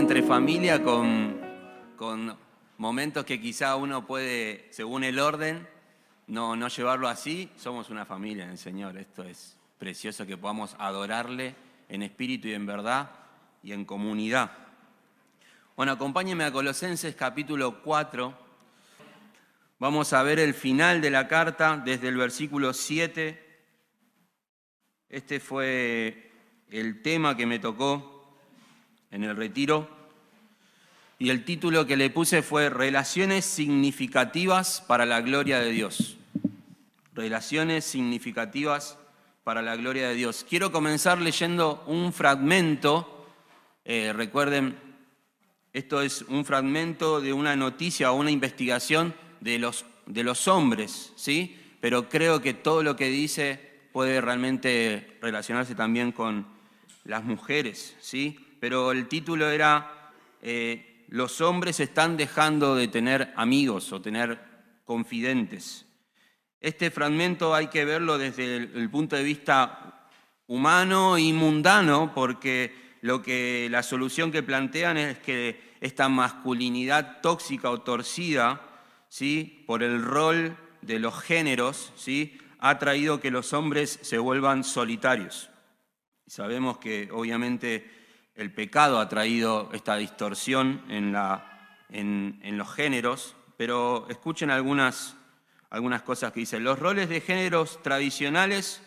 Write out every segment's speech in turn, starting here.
entre familia con, con momentos que quizá uno puede, según el orden, no, no llevarlo así. Somos una familia en el Señor. Esto es precioso que podamos adorarle en espíritu y en verdad y en comunidad. Bueno, acompáñenme a Colosenses capítulo 4. Vamos a ver el final de la carta desde el versículo 7. Este fue el tema que me tocó en el retiro. Y el título que le puse fue Relaciones significativas para la gloria de Dios. Relaciones significativas para la gloria de Dios. Quiero comenzar leyendo un fragmento. Eh, recuerden, esto es un fragmento de una noticia o una investigación de los, de los hombres, ¿sí? Pero creo que todo lo que dice puede realmente relacionarse también con las mujeres, ¿sí? Pero el título era eh, Los hombres están dejando de tener amigos o tener confidentes. Este fragmento hay que verlo desde el, punto de vista humano y mundano, porque lo que la solución que plantean es que esta masculinidad tóxica o torcida ¿sí? por el rol de los géneros, ¿sí? ha traído que los hombres se vuelvan solitarios. Sabemos que obviamente el pecado ha traído esta distorsión en, los géneros, pero escuchen algunas, algunas cosas que dicen. Los roles de géneros tradicionales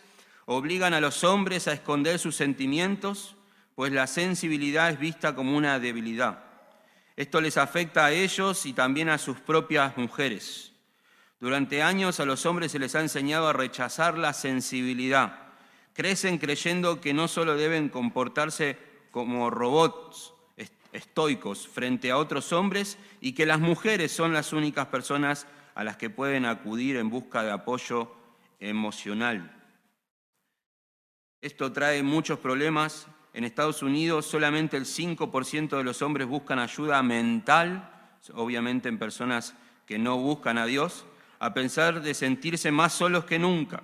obligan a los hombres a esconder sus sentimientos, pues la sensibilidad es vista como una debilidad. Esto les afecta a ellos y también a sus propias mujeres. Durante años a los hombres se les ha enseñado a rechazar la sensibilidad. Crecen creyendo que no solo deben comportarse como robots estoicos frente a otros hombres y que las mujeres son las únicas personas a las que pueden acudir en busca de apoyo emocional. Esto trae muchos problemas en Estados Unidos solamente el 5% de los hombres buscan ayuda mental, obviamente en personas que no buscan a Dios, a pensar de sentirse más solos que nunca.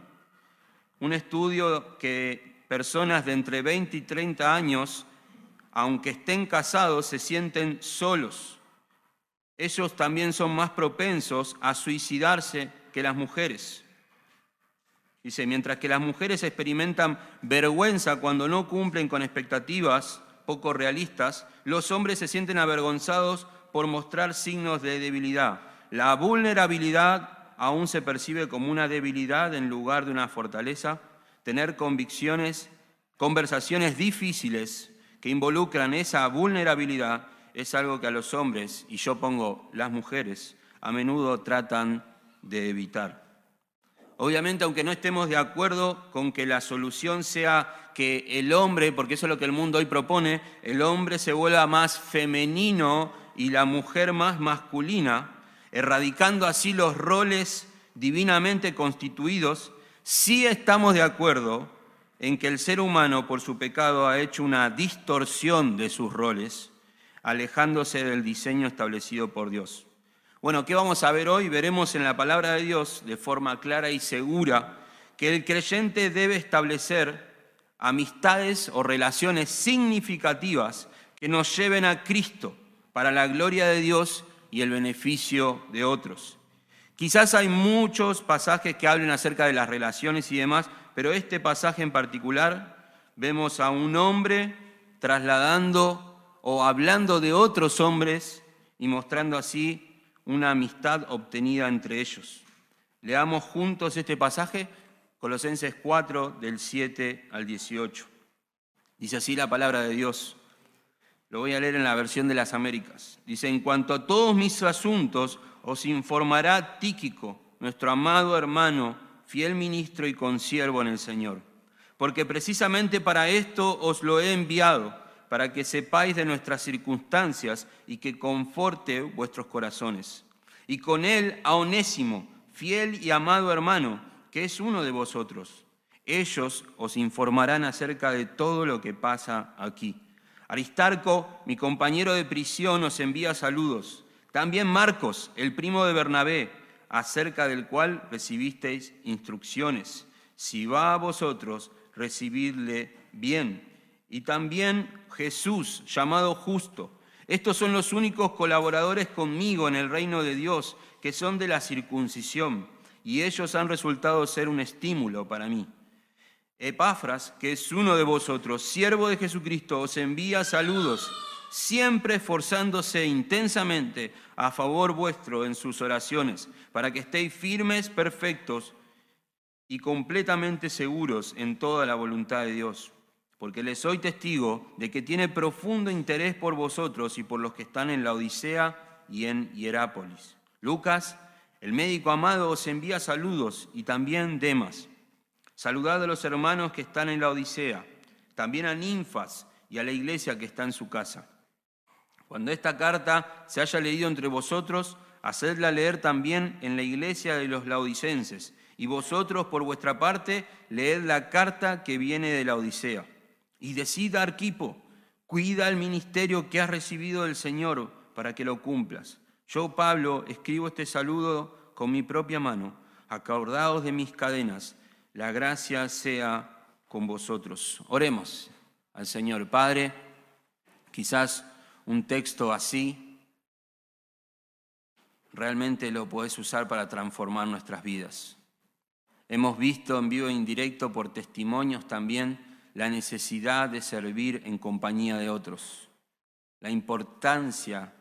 Un estudio que personas de entre 20 y 30 años, aunque estén casados, se sienten solos. Ellos también son más propensos a suicidarse que las mujeres. Dice, mientras que las mujeres experimentan vergüenza cuando no cumplen con expectativas poco realistas, los hombres se sienten avergonzados por mostrar signos de debilidad. La vulnerabilidad aún se percibe como una debilidad en lugar de una fortaleza. Tener convicciones, conversaciones difíciles que involucran esa vulnerabilidad es algo que a los hombres, y yo pongo las mujeres, a menudo tratan de evitar. Obviamente, aunque no estemos de acuerdo con que la solución sea que el hombre, porque eso es lo que el mundo hoy propone, el hombre se vuelva más femenino y la mujer más masculina, erradicando así los roles divinamente constituidos, sí estamos de acuerdo en que el ser humano por su pecado ha hecho una distorsión de sus roles, alejándose del diseño establecido por Dios. Bueno, ¿qué vamos a ver hoy? Veremos en la palabra de Dios de forma clara y segura que el creyente debe establecer amistades o relaciones significativas que nos lleven a Cristo para la gloria de Dios y el beneficio de otros. Quizás hay muchos pasajes que hablen acerca de las relaciones y demás, pero este pasaje en particular vemos a un hombre trasladando o hablando de otros hombres y mostrando así una amistad obtenida entre ellos. Leamos juntos este pasaje, Colosenses 4, del 7 al 18. Dice así la palabra de Dios. Lo voy a leer en la versión de las Américas. Dice, en cuanto a todos mis asuntos, os informará Tíquico, nuestro amado hermano, fiel ministro y consiervo en el Señor. Porque precisamente para esto os lo he enviado para que sepáis de nuestras circunstancias y que conforte vuestros corazones. Y con él a Onésimo, fiel y amado hermano, que es uno de vosotros. Ellos os informarán acerca de todo lo que pasa aquí. Aristarco, mi compañero de prisión, os envía saludos. También Marcos, el primo de Bernabé, acerca del cual recibisteis instrucciones. Si va a vosotros, recibidle bien y también Jesús, llamado justo, Estos son los únicos colaboradores conmigo en el reino de Dios, que son de la circuncisión, y ellos han resultado ser un estímulo para mí. Epafras, que es uno de vosotros, siervo de Jesucristo, os envía saludos, siempre esforzándose intensamente a favor vuestro en sus oraciones, para que estéis firmes, perfectos y completamente seguros en toda la voluntad de Dios. Porque les soy testigo de que tiene profundo interés por vosotros y por los que están en la Odisea y en Hierápolis. Lucas, el médico amado, os envía saludos y también Demas Saludad a los hermanos que están en la Odisea, también a ninfas y a la iglesia que está en su casa. Cuando esta carta se haya leído entre vosotros, hacedla leer también en la iglesia de los laodicenses, y vosotros por vuestra parte leed la carta que viene de la Odisea. Y decida Arquipo, cuida el ministerio que has recibido del Señor para que lo cumplas. Yo, Pablo, escribo este saludo con mi propia mano, acordaos de mis cadenas la gracia sea con vosotros. Oremos al Señor. Padre, quizás un texto así realmente lo podés usar para transformar nuestras vidas. Hemos visto en vivo e indirecto por testimonios también la necesidad de servir en compañía de otros, la importancia,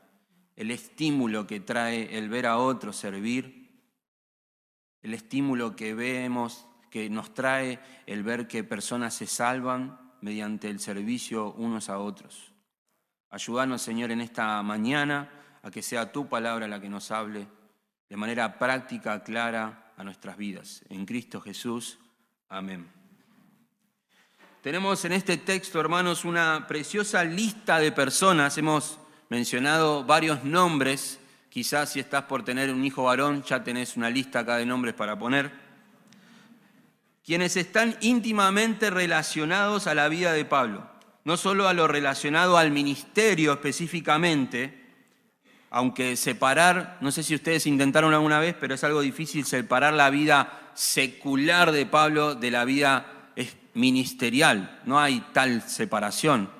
el estímulo que trae el ver a otros servir, el estímulo que vemos que nos trae el ver que personas se salvan mediante el servicio unos a otros. Ayúdanos, Señor, en esta mañana a que sea tu palabra la que nos hable de manera práctica, clara a nuestras vidas. En Cristo Jesús. Amén. Tenemos en este texto, hermanos, una preciosa lista de personas. Hemos mencionado varios nombres. Quizás si estás por tener un hijo varón, ya tenés una lista acá de nombres para poner quienes están íntimamente relacionados a la vida de Pablo, no solo a lo relacionado al ministerio específicamente, aunque separar, no sé si ustedes intentaron alguna vez, pero es algo difícil separar la vida secular de Pablo de la vida ministerial, no hay tal separación.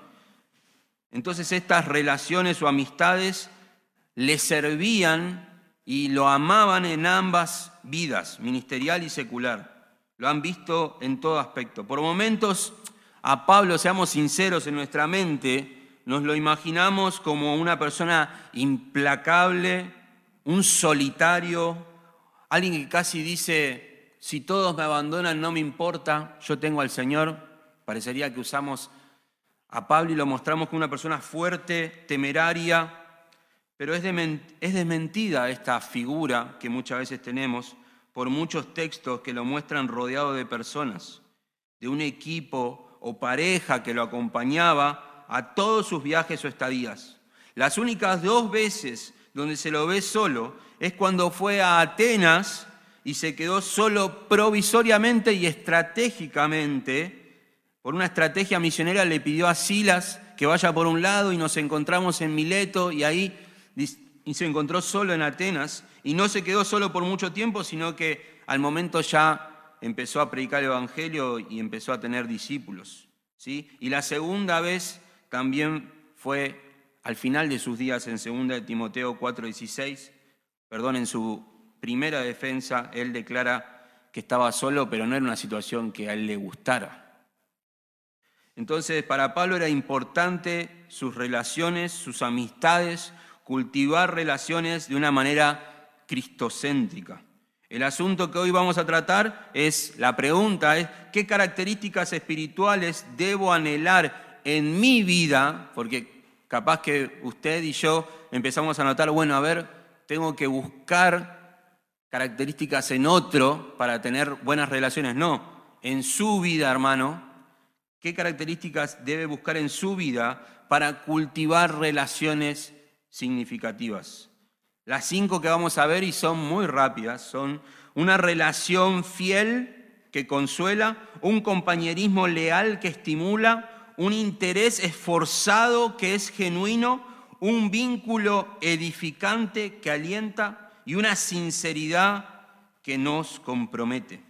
Entonces estas relaciones o amistades le servían y lo amaban en ambas vidas, ministerial y secular. Lo han visto en todo aspecto. Por momentos, a Pablo, seamos sinceros en nuestra mente, nos lo imaginamos como una persona implacable, un solitario, alguien que casi dice, si todos me abandonan no me importa, yo tengo al Señor. Parecería que usamos a Pablo y lo mostramos como una persona fuerte, temeraria, pero es, desmentida esta figura que muchas veces tenemos por muchos textos que lo muestran rodeado de personas, de un equipo o pareja que lo acompañaba a todos sus viajes o estadías. Las únicas dos veces donde se lo ve solo es cuando fue a Atenas y se quedó solo provisoriamente y estratégicamente. Por una estrategia misionera le pidió a Silas que vaya por un lado y nos encontramos en Mileto y ahí se encontró solo en Atenas y no se quedó solo por mucho tiempo, sino que al momento ya empezó a predicar el Evangelio y empezó a tener discípulos. ¿sí? Y la segunda vez también fue al final de sus días en 2 de Timoteo 4:16, perdón, en su primera defensa, él declara que estaba solo, pero no era una situación que a él le gustara. Entonces, para Pablo era importante sus relaciones, sus amistades, cultivar relaciones de una manera cristocéntrica. El asunto que hoy vamos a tratar es, la pregunta es, ¿qué características espirituales debo anhelar en mi vida? Porque capaz que usted y yo empezamos a notar, bueno, a ver, tengo que buscar características en otro para tener buenas relaciones. No, en su vida, hermano, ¿qué características debe buscar en su vida para cultivar relaciones significativas? Las cinco que vamos a ver y son muy rápidas, son una relación fiel que consuela, un compañerismo leal que estimula, un interés esforzado que es genuino, un vínculo edificante que alienta y una sinceridad que nos compromete.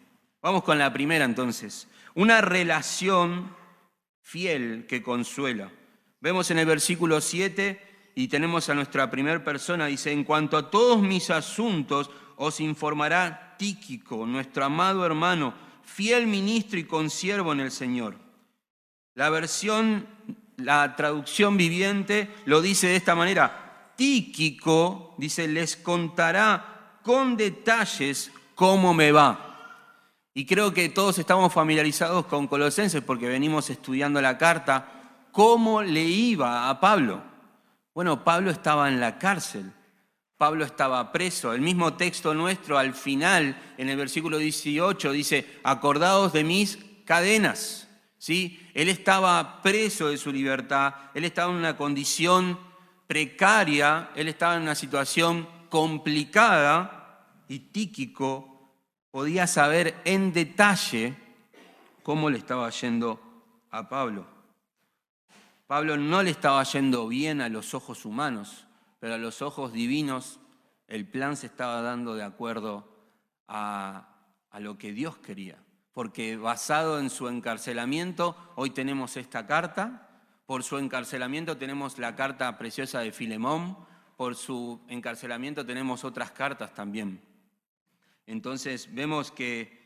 Vamos con la primera entonces, una relación fiel que consuela. Vemos en el versículo 7 y tenemos a nuestra primera persona, dice, en cuanto a todos mis asuntos os informará Tíquico, nuestro amado hermano, fiel ministro y consiervo en el Señor. La versión, la traducción viviente lo dice de esta manera. Tíquico, dice, les contará con detalles cómo me va. Y creo que todos estamos familiarizados con Colosenses porque venimos estudiando la carta. ¿Cómo le iba a Pablo? Bueno, Pablo estaba en la cárcel. Pablo estaba preso. El mismo texto nuestro al final, en el versículo 18, dice, acordaos de mis cadenas. ¿Sí? Él estaba preso de su libertad, él estaba en una condición precaria, él estaba en una situación complicada y Tíquico podía saber en detalle cómo le estaba yendo a Pablo. Pablo no le estaba yendo bien a los ojos humanos, pero a los ojos divinos el plan se estaba dando de acuerdo a, lo que Dios quería. Porque basado en su encarcelamiento, hoy tenemos esta carta, por su encarcelamiento tenemos la carta preciosa de Filemón, por su encarcelamiento tenemos otras cartas también. Entonces vemos que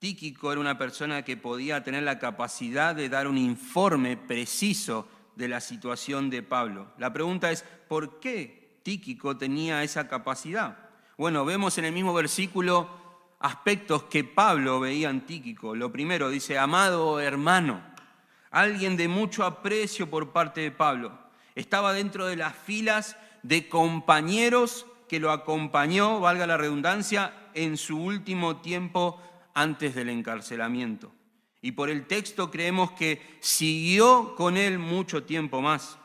Tíquico era una persona que podía tener la capacidad de dar un informe preciso de la situación de Pablo. La pregunta es, ¿por qué Tíquico tenía esa capacidad? Bueno, vemos en el mismo versículo aspectos que Pablo veía en Tíquico. Lo primero dice, amado hermano, alguien de mucho aprecio por parte de Pablo. Estaba dentro de las filas de compañeros que lo acompañó, valga la redundancia, en su último tiempo antes del encarcelamiento. Y por el texto creemos que siguió con él mucho tiempo más.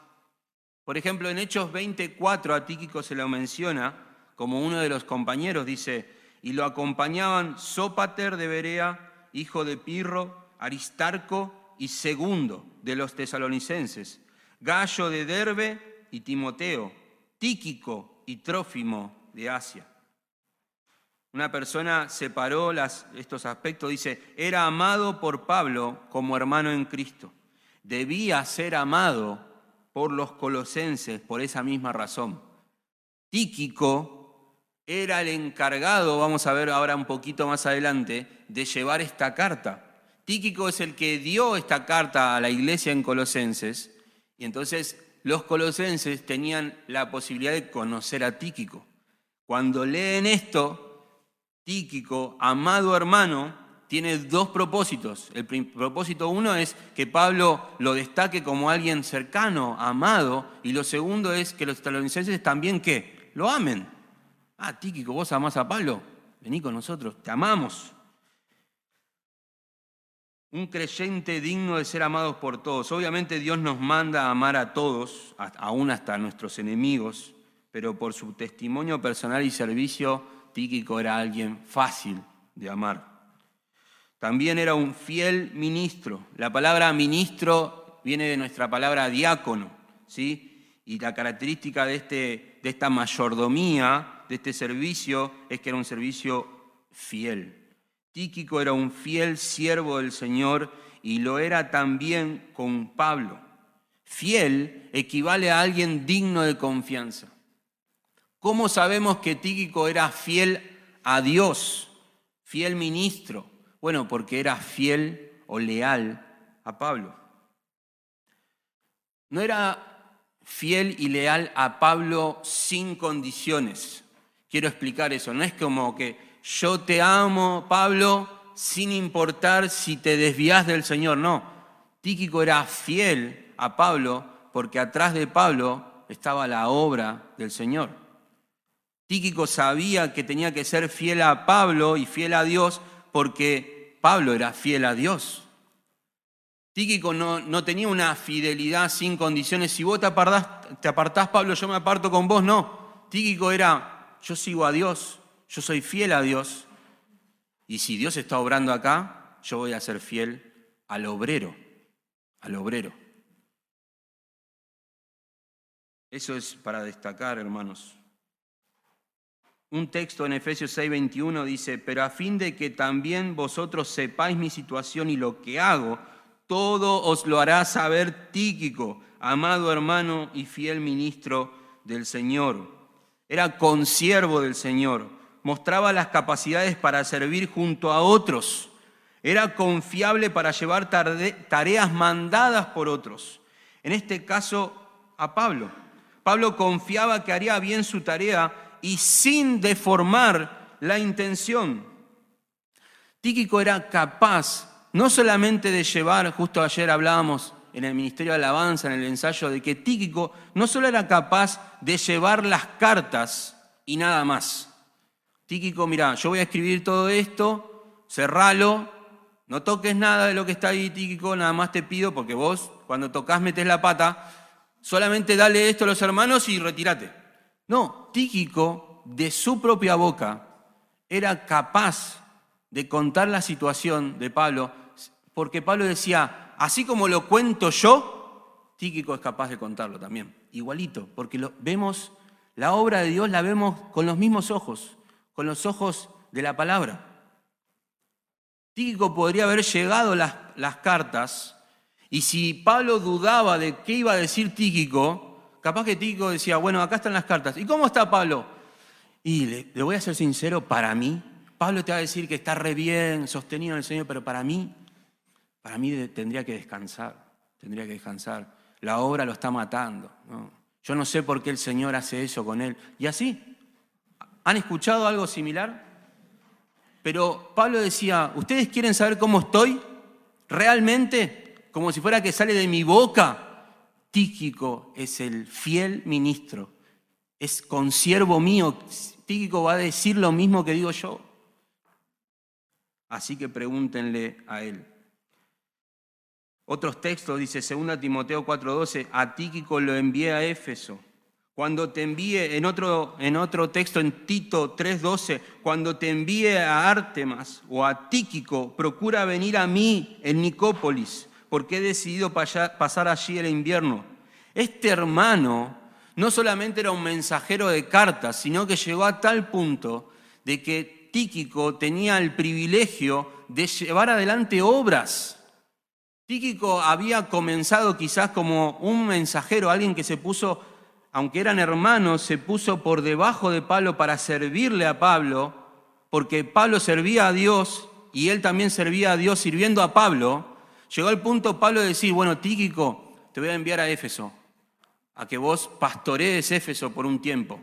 Por ejemplo, en Hechos 24 a Tíquico se lo menciona como uno de los compañeros, dice, y lo acompañaban Sópater de Berea, hijo de Pirro, Aristarco y Segundo de los tesalonicenses, Gallo de Derbe y Timoteo, Tíquico y Trófimo de Asia. Una persona separó estos aspectos, dice, era amado por Pablo como hermano en Cristo. Debía ser amado por los colosenses por esa misma razón. Tíquico era el encargado, vamos a ver ahora un poquito más adelante, de llevar esta carta. Tíquico es el que dio esta carta a la iglesia en Colosenses y entonces los colosenses tenían la posibilidad de conocer a Tíquico. Cuando leen esto, Tíquico, amado hermano, tiene dos propósitos. El propósito uno es que Pablo lo destaque como alguien cercano, amado, y lo segundo es que los tesalonicenses también que lo amen. Ah, Tíquico, vos amás a Pablo, vení con nosotros, te amamos. Un creyente digno de ser amados por todos. Obviamente Dios nos manda a amar a todos, aún hasta a nuestros enemigos, pero por su testimonio personal y servicio Tíquico era alguien fácil de amar. También era un fiel ministro. La palabra ministro viene de nuestra palabra diácono, ¿sí? Y la característica de, este, de esta mayordomía, de este servicio, es que era un servicio fiel. Tíquico era un fiel siervo del Señor y lo era también con Pablo. Fiel equivale a alguien digno de confianza. ¿Cómo sabemos que Tíquico era fiel a Dios, fiel ministro? Bueno, porque era fiel o leal a Pablo. No era fiel y leal a Pablo sin condiciones. Quiero explicar eso. No es como que yo te amo, Pablo, sin importar si te desvías del Señor. No. Tíquico era fiel a Pablo porque atrás de Pablo estaba la obra del Señor. Tíquico sabía que tenía que ser fiel a Pablo y fiel a Dios porque Pablo era fiel a Dios. Tíquico no, no tenía una fidelidad sin condiciones. Si vos te apartás, Pablo, yo me aparto con vos. No. Tíquico era, yo sigo a Dios, yo soy fiel a Dios. Y si Dios está obrando acá, yo voy a ser fiel al obrero, al obrero. Eso es para destacar, hermanos. Un texto en Efesios 6:21 dice, pero a fin de que también vosotros sepáis mi situación y lo que hago, todo os lo hará saber Tíquico, amado hermano y fiel ministro del Señor, era consiervo del Señor, mostraba las capacidades para servir junto a otros, era confiable para llevar tareas mandadas por otros. En este caso, a Pablo. Pablo confiaba que haría bien su tarea y sin deformar la intención. Tíquico era capaz no solamente de llevar, justo ayer hablábamos en el Ministerio de Alabanza, en el ensayo, de que Tíquico no solo era capaz de llevar las cartas y nada más. Tíquico, mira, yo voy a escribir todo esto, cerralo, no toques nada de lo que está ahí, Tíquico, nada más te pido, porque vos cuando tocas metes la pata, solamente dale esto a los hermanos y retírate. No, Tíquico, de su propia boca, era capaz de contar la situación de Pablo, porque Pablo decía, así como lo cuento yo, Tíquico es capaz de contarlo también, igualito, porque lo, vemos, la obra de Dios la vemos con los mismos ojos, con los ojos de la palabra. Tíquico podría haber llegado las, las cartas y si Pablo dudaba de qué iba a decir Tíquico, capaz que Tíquico decía, bueno, acá están las cartas. ¿Y cómo está Pablo? Y le, voy a ser sincero, para mí, Pablo te va a decir que está re bien, sostenido en el Señor, pero para mí para mí tendría que descansar, tendría que descansar. La obra lo está matando. Yo no sé por qué el Señor hace eso con él. Y así, ¿han escuchado algo similar? Pero Pablo decía, ¿ustedes quieren saber cómo estoy? ¿Realmente? Como si fuera que sale de mi boca. Tíquico es el fiel ministro, es consiervo mío. Tíquico va a decir lo mismo que digo yo. Así que pregúntenle a él. Otros textos, dice 2 Timoteo 4:12, a Tíquico lo envié a Éfeso. Cuando te envíe, en otro, en otro texto, en Tito 3:12, cuando te envíe a Artemas o a Tíquico, procura venir a mí en Nicópolis, porque he decidido pasar allí el invierno. Este hermano no solamente era un mensajero de cartas, sino que llegó a tal punto de que Tíquico tenía el privilegio de llevar adelante obras Tíquico había comenzado quizás como un mensajero, alguien que se puso, aunque eran hermanos, se puso por debajo de Pablo para servirle a Pablo, porque Pablo servía a Dios y él también servía a Dios sirviendo a Pablo. Llegó al punto Pablo de decir, bueno, Tíquico, te voy a enviar a Éfeso, a que vos pastorees Éfeso por un tiempo,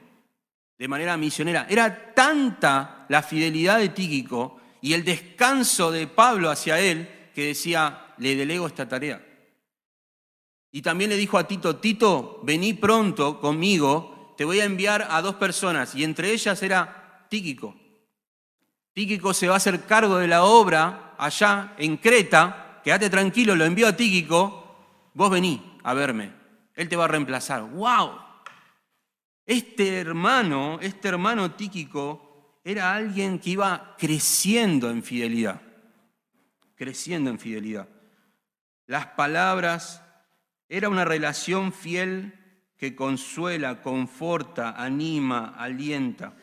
de manera misionera. Era tanta la fidelidad de Tíquico y el descanso de Pablo hacia él que decía, le delego esta tarea. Y también le dijo a Tito, Tito, vení pronto conmigo, te voy a enviar a dos personas, y entre ellas era Tíquico. Tíquico se va a hacer cargo de la obra allá en Creta, quédate tranquilo, lo envío a Tíquico, vos vení a verme, él te va a reemplazar. ¡Wow! Este hermano, este hermano Tíquico, era alguien que iba creciendo en fidelidad, creciendo en fidelidad las palabras, era una relación fiel que consuela, conforta, anima, alienta.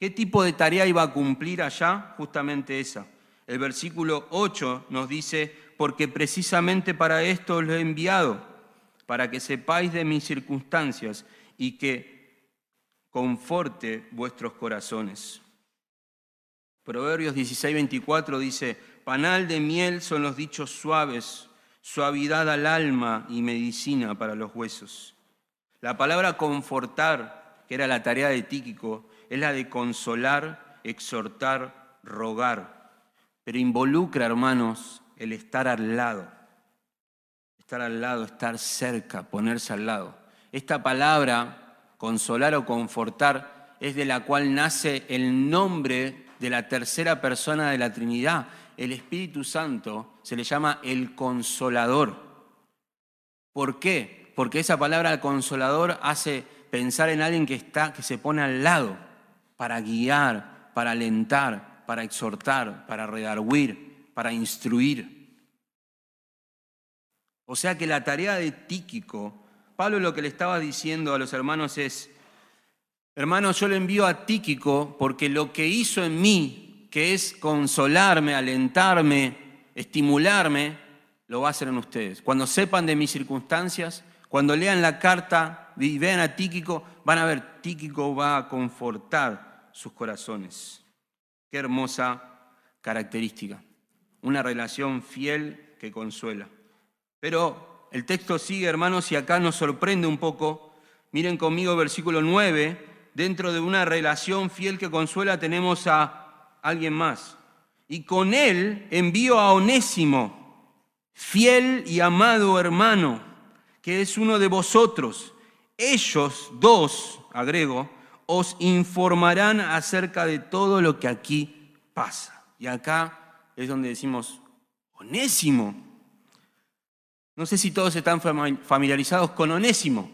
¿Qué tipo de tarea iba a cumplir allá? Justamente esa. El versículo 8 nos dice, porque precisamente para esto os lo he enviado, para que sepáis de mis circunstancias y que conforte vuestros corazones. Proverbios 16, 24 dice, panal de miel son los dichos suaves, suavidad al alma y medicina para los huesos. La palabra confortar, que era la tarea de Tíquico, es la de consolar, exhortar, rogar, pero involucra, hermanos, el estar al lado, estar al lado, estar cerca, ponerse al lado. Esta palabra, consolar o confortar, es de la cual nace el nombre de la tercera persona de la Trinidad, el Espíritu Santo se le llama el consolador. ¿Por qué? Porque esa palabra consolador hace pensar en alguien que está que se pone al lado para guiar, para alentar, para exhortar, para redarguir, para instruir. O sea que la tarea de Tíquico, Pablo lo que le estaba diciendo a los hermanos es, hermanos, yo le envío a Tíquico porque lo que hizo en mí que es consolarme, alentarme, estimularme, lo va a hacer en ustedes. Cuando sepan de mis circunstancias, cuando lean la carta y vean a Tíquico, van a ver, Tíquico va a confortar sus corazones. Qué hermosa característica. Una relación fiel que consuela. Pero el texto sigue, hermanos, y acá nos sorprende un poco. Miren conmigo versículo 9. Dentro de una relación fiel que consuela tenemos a alguien más. Y con él envío a Onésimo, fiel y amado hermano, que es uno de vosotros. Ellos dos, agrego, os informarán acerca de todo lo que aquí pasa. Y acá es donde decimos, Onésimo. No sé si todos están familiarizados con Onésimo,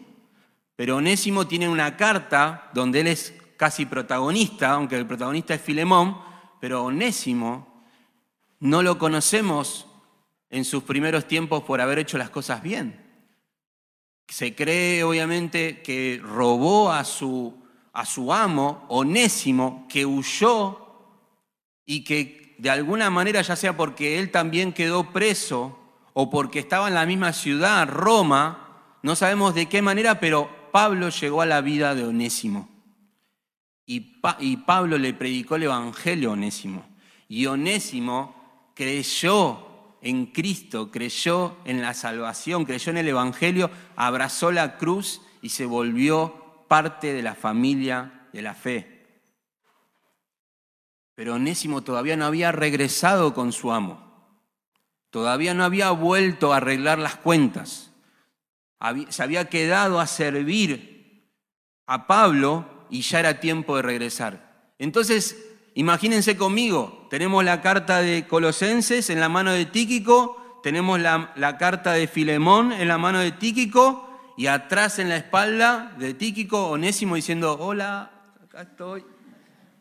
pero Onésimo tiene una carta donde él es casi protagonista, aunque el protagonista es Filemón, pero Onésimo no lo conocemos en sus primeros tiempos por haber hecho las cosas bien. Se cree obviamente que robó a su a su amo, Onésimo, que huyó y que de alguna manera, ya sea porque él también quedó preso o porque estaba en la misma ciudad, Roma, no sabemos de qué manera, pero Pablo llegó a la vida de Onésimo. Y, Pablo le predicó el Evangelio a Onésimo. Y Onésimo creyó en Cristo, creyó en la salvación, creyó en el Evangelio, abrazó la cruz y se volvió parte de la familia de la fe. Pero Onésimo todavía no había regresado con su amo. Todavía no había vuelto a arreglar las cuentas. Se había quedado a servir a Pablo y ya era tiempo de regresar. Entonces, imagínense conmigo, tenemos la carta de Colosenses en la mano de Tíquico, tenemos la, carta de Filemón en la mano de Tíquico y atrás en la espalda de Tíquico, Onésimo diciendo, hola, acá estoy.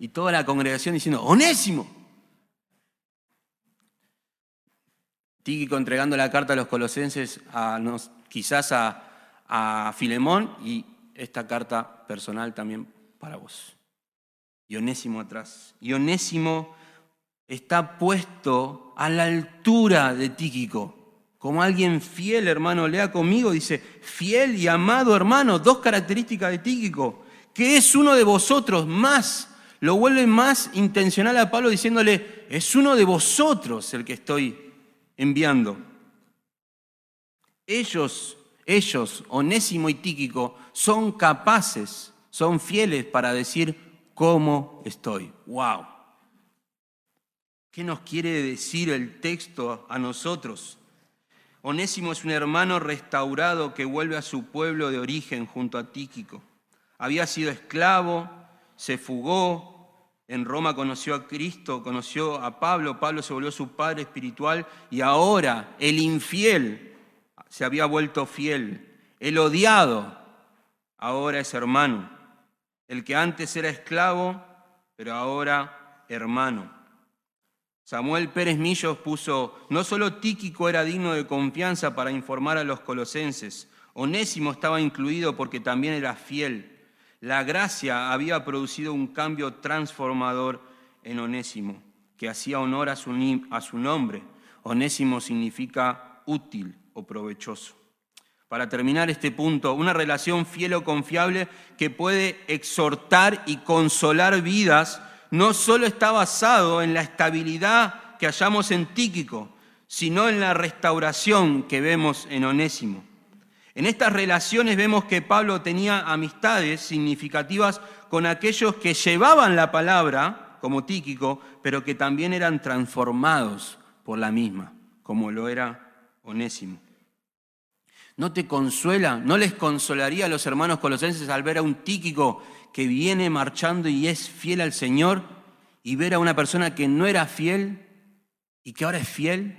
Y toda la congregación diciendo, Onésimo. Tíquico entregando la carta a los colosenses, quizás a, a Filemón, y esta carta personal también para vos. Y Onésimo atrás. Y Onésimo está puesto a la altura de Tíquico como alguien fiel, hermano, lea conmigo, dice, fiel y amado hermano, dos características de Tíquico, que es uno de vosotros más, lo vuelve más intencional a Pablo diciéndole, es uno de vosotros el que estoy enviando. Ellos, ellos, Onésimo y Tíquico, son capaces, son fieles para decir cómo estoy. ¡Wow! ¿Qué nos quiere decir el texto a nosotros? Onésimo es un hermano restaurado que vuelve a su pueblo de origen junto a Tíquico. Había sido esclavo, se fugó, en Roma conoció a Cristo, conoció a Pablo, Pablo se volvió su padre espiritual y ahora el infiel se había vuelto fiel, el odiado ahora es hermano, el que antes era esclavo, pero ahora hermano. Samuel Pérez Millos puso, no solo Tíquico era digno de confianza para informar a los colosenses, Onésimo estaba incluido porque también era fiel. La gracia había producido un cambio transformador en Onésimo, que hacía honor a su, nombre. Onésimo significa útil o provechoso. Para terminar este punto, una relación fiel o confiable que puede exhortar y consolar vidas no solo está basado en la estabilidad que hallamos en Tíquico, sino en la restauración que vemos en Onésimo. En estas relaciones vemos que Pablo tenía amistades significativas con aquellos que llevaban la palabra, como Tíquico, pero que también eran transformados por la misma, como lo era Onésimo. ¿No te consuela? ¿No les consolaría a los hermanos colosenses al ver a un Tíquico que viene marchando y es fiel al Señor y ver a una persona que no era fiel y que ahora es fiel,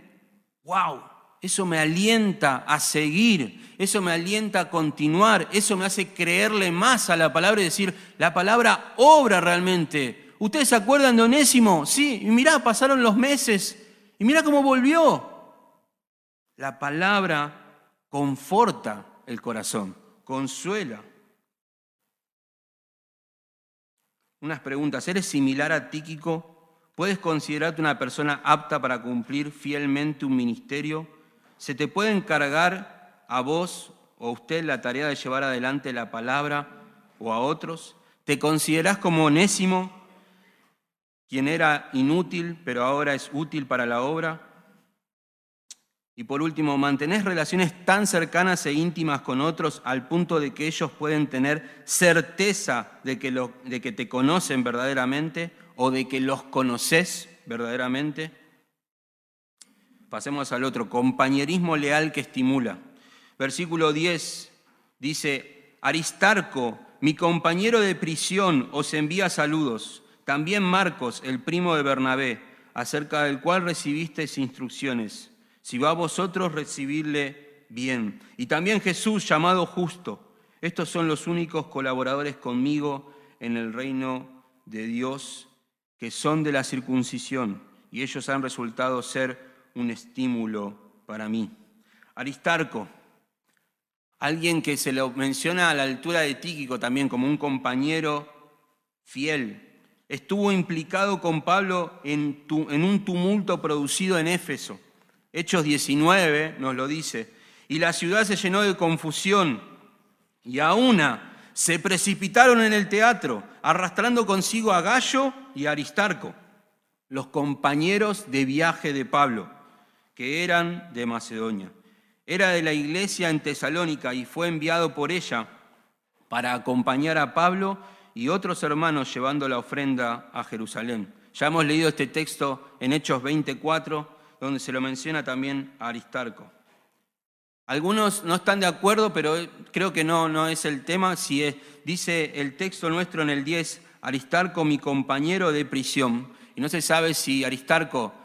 wow, eso me alienta a seguir, eso me alienta a continuar, eso me hace creerle más a la palabra y decir, la palabra obra realmente. ¿Ustedes se acuerdan de Onésimo? Sí, y mirá, pasaron los meses y mirá cómo volvió. La palabra conforta el corazón, consuela. unas preguntas. ¿Eres similar a Tíquico? ¿Puedes considerarte una persona apta para cumplir fielmente un ministerio? ¿Se te puede encargar a vos o usted la tarea de llevar adelante la palabra o a otros? ¿Te considerás como onésimo, quien era inútil pero ahora es útil para la obra? Y por último, mantenés relaciones tan cercanas e íntimas con otros al punto de que ellos pueden tener certeza de que, lo, de que te conocen verdaderamente o de que los conoces verdaderamente. Pasemos al otro, compañerismo leal que estimula. Versículo 10 dice, Aristarco, mi compañero de prisión, os envía saludos. También Marcos, el primo de Bernabé, acerca del cual recibisteis instrucciones. Si va a vosotros, recibirle bien. Y también Jesús, llamado justo. Estos son los únicos colaboradores conmigo en el reino de Dios, que son de la circuncisión, y ellos han resultado ser un estímulo para mí. Aristarco, alguien que se lo menciona a la altura de Tíquico también como un compañero fiel, estuvo implicado con Pablo en, un tumulto producido en Éfeso. Hechos 19 nos lo dice. Y la ciudad se llenó de confusión y a una se precipitaron en el teatro, arrastrando consigo a Gallo y a Aristarco, los compañeros de viaje de Pablo que eran de Macedonia. Era de la iglesia en Tesalónica y fue enviado por ella para acompañar a Pablo y otros hermanos llevando la ofrenda a Jerusalén. Ya hemos leído este texto en Hechos 24, donde se lo menciona también a Aristarco. Algunos no están de acuerdo, pero creo que no, no es el tema. Si es, dice el texto nuestro en el 10, Aristarco, mi compañero de prisión. Y no se sabe si Aristarco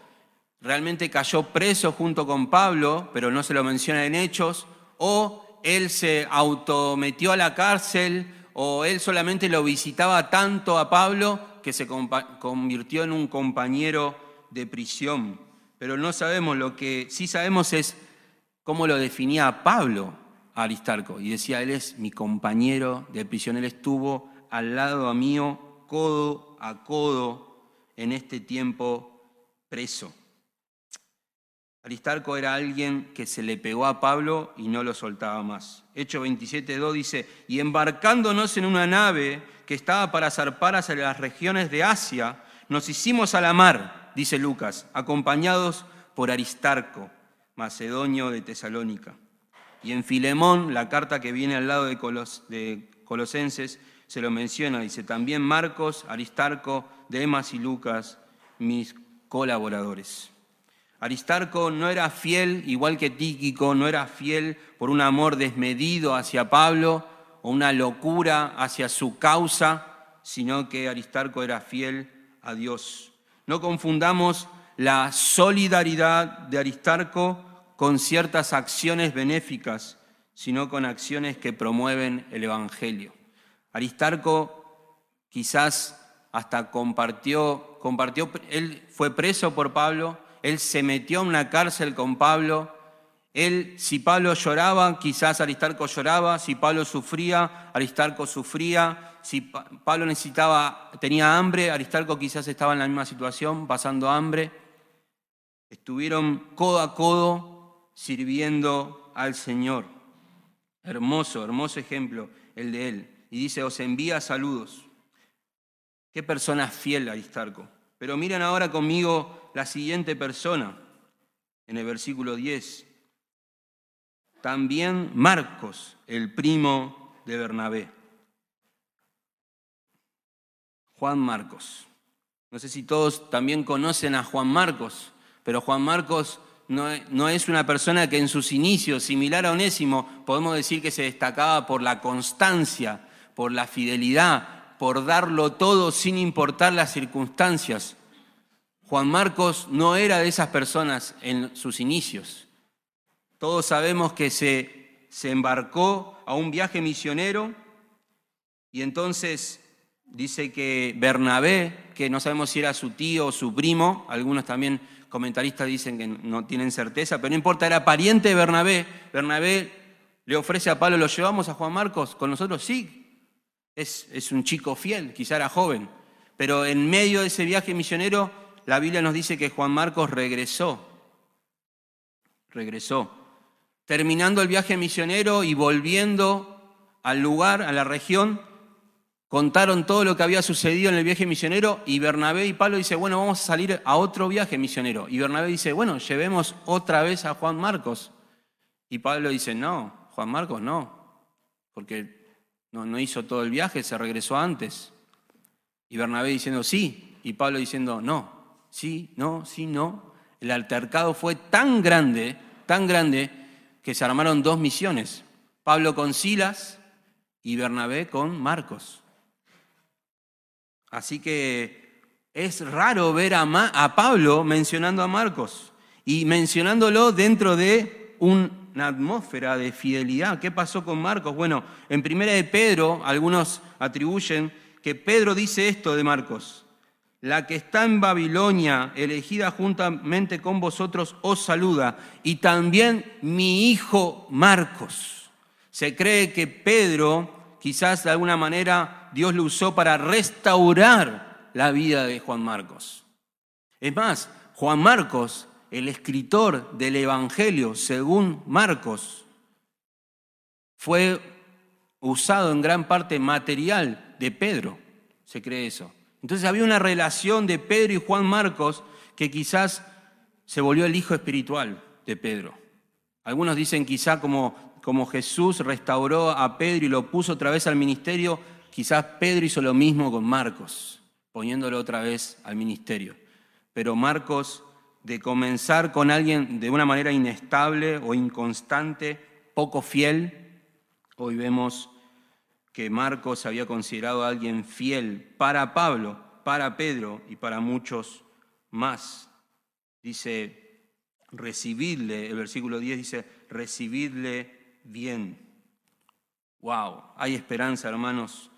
realmente cayó preso junto con Pablo, pero no se lo menciona en Hechos, o él se autometió a la cárcel, o él solamente lo visitaba tanto a Pablo que se convirtió en un compañero de prisión. Pero no sabemos, lo que sí sabemos es cómo lo definía Pablo a Aristarco. Y decía, él es mi compañero de prisión, él estuvo al lado mío, codo a codo, en este tiempo preso. Aristarco era alguien que se le pegó a Pablo y no lo soltaba más. Hecho 27.2 dice, y embarcándonos en una nave que estaba para zarpar hacia las regiones de Asia, nos hicimos a la mar, dice Lucas, acompañados por Aristarco, macedonio de Tesalónica. Y en Filemón, la carta que viene al lado de, de Colosenses, se lo menciona, dice, también Marcos, Aristarco, Demas y Lucas, mis colaboradores. Aristarco no era fiel, igual que Tíquico, no era fiel por un amor desmedido hacia Pablo o una locura hacia su causa, sino que Aristarco era fiel a Dios. No confundamos la solidaridad de Aristarco con ciertas acciones benéficas, sino con acciones que promueven el Evangelio. Aristarco quizás hasta compartió, compartió, él fue preso por Pablo, él se metió en una cárcel con Pablo. Él, si Pablo lloraba, quizás Aristarco lloraba. Si Pablo sufría, Aristarco sufría. Si Pablo necesitaba, tenía hambre, Aristarco quizás estaba en la misma situación, pasando hambre. Estuvieron codo a codo sirviendo al Señor. Hermoso, hermoso ejemplo el de él. Y dice, os envía saludos. Qué persona fiel Aristarco. Pero miren ahora conmigo la siguiente persona en el versículo 10. También Marcos, el primo de Bernabé. Juan Marcos. No sé si todos también conocen a Juan Marcos, pero Juan Marcos no, es una persona que en sus inicios, similar a Onésimo, podemos decir que se destacaba por la constancia, por la fidelidad, por darlo todo sin importar las circunstancias. Juan Marcos no era de esas personas en sus inicios. Todos sabemos que se, embarcó a un viaje misionero y entonces dice que Bernabé, que no sabemos si era su tío o su primo, algunos también comentaristas dicen que no tienen certeza, pero no importa, era pariente de Bernabé. Bernabé le ofrece a Pablo, ¿lo llevamos a Juan Marcos? ¿Con nosotros? Sí, es, es un chico fiel, quizá era joven, pero en medio de ese viaje misionero la Biblia nos dice que Juan Marcos regresó, regresó. terminando el viaje misionero y volviendo al lugar, a la región, contaron todo lo que había sucedido en el viaje misionero y Bernabé y Pablo dice, bueno, vamos a salir a otro viaje misionero. Y Bernabé dice, bueno, llevemos otra vez a Juan Marcos. Y Pablo dice, no, Juan Marcos no, porque no, no hizo todo el viaje, se regresó antes. Y Bernabé diciendo, sí, y Pablo diciendo, no, sí, no, sí, no. El altercado fue tan grande, tan grande, que se armaron dos misiones. Pablo con Silas y Bernabé con Marcos. Así que es raro ver a, a Pablo mencionando a Marcos y mencionándolo dentro de una atmósfera de fidelidad. ¿Qué pasó con Marcos? Bueno, en primera de Pedro, algunos atribuyen que Pedro dice esto de Marcos. La que está en Babilonia, elegida juntamente con vosotros, os saluda. Y también mi hijo Marcos. Se cree que Pedro, quizás de alguna manera, Dios lo usó para restaurar la vida de Juan Marcos. Es más, Juan Marcos, el escritor del Evangelio según Marcos, fue usado en gran parte material de Pedro, se cree eso. Entonces había una relación de Pedro y Juan Marcos que quizás se volvió el hijo espiritual de Pedro. Algunos dicen quizá como, como Jesús restauró a Pedro y lo puso otra vez al ministerio, quizás Pedro hizo lo mismo con Marcos, poniéndolo otra vez al ministerio. Pero Marcos, de comenzar con alguien de una manera inestable o inconstante, poco fiel, hoy vemos que Marcos había considerado a alguien fiel para Pablo, para Pedro y para muchos más. Dice, recibidle, el versículo 10 dice, recibidle bien. Wow, hay esperanza, hermanos,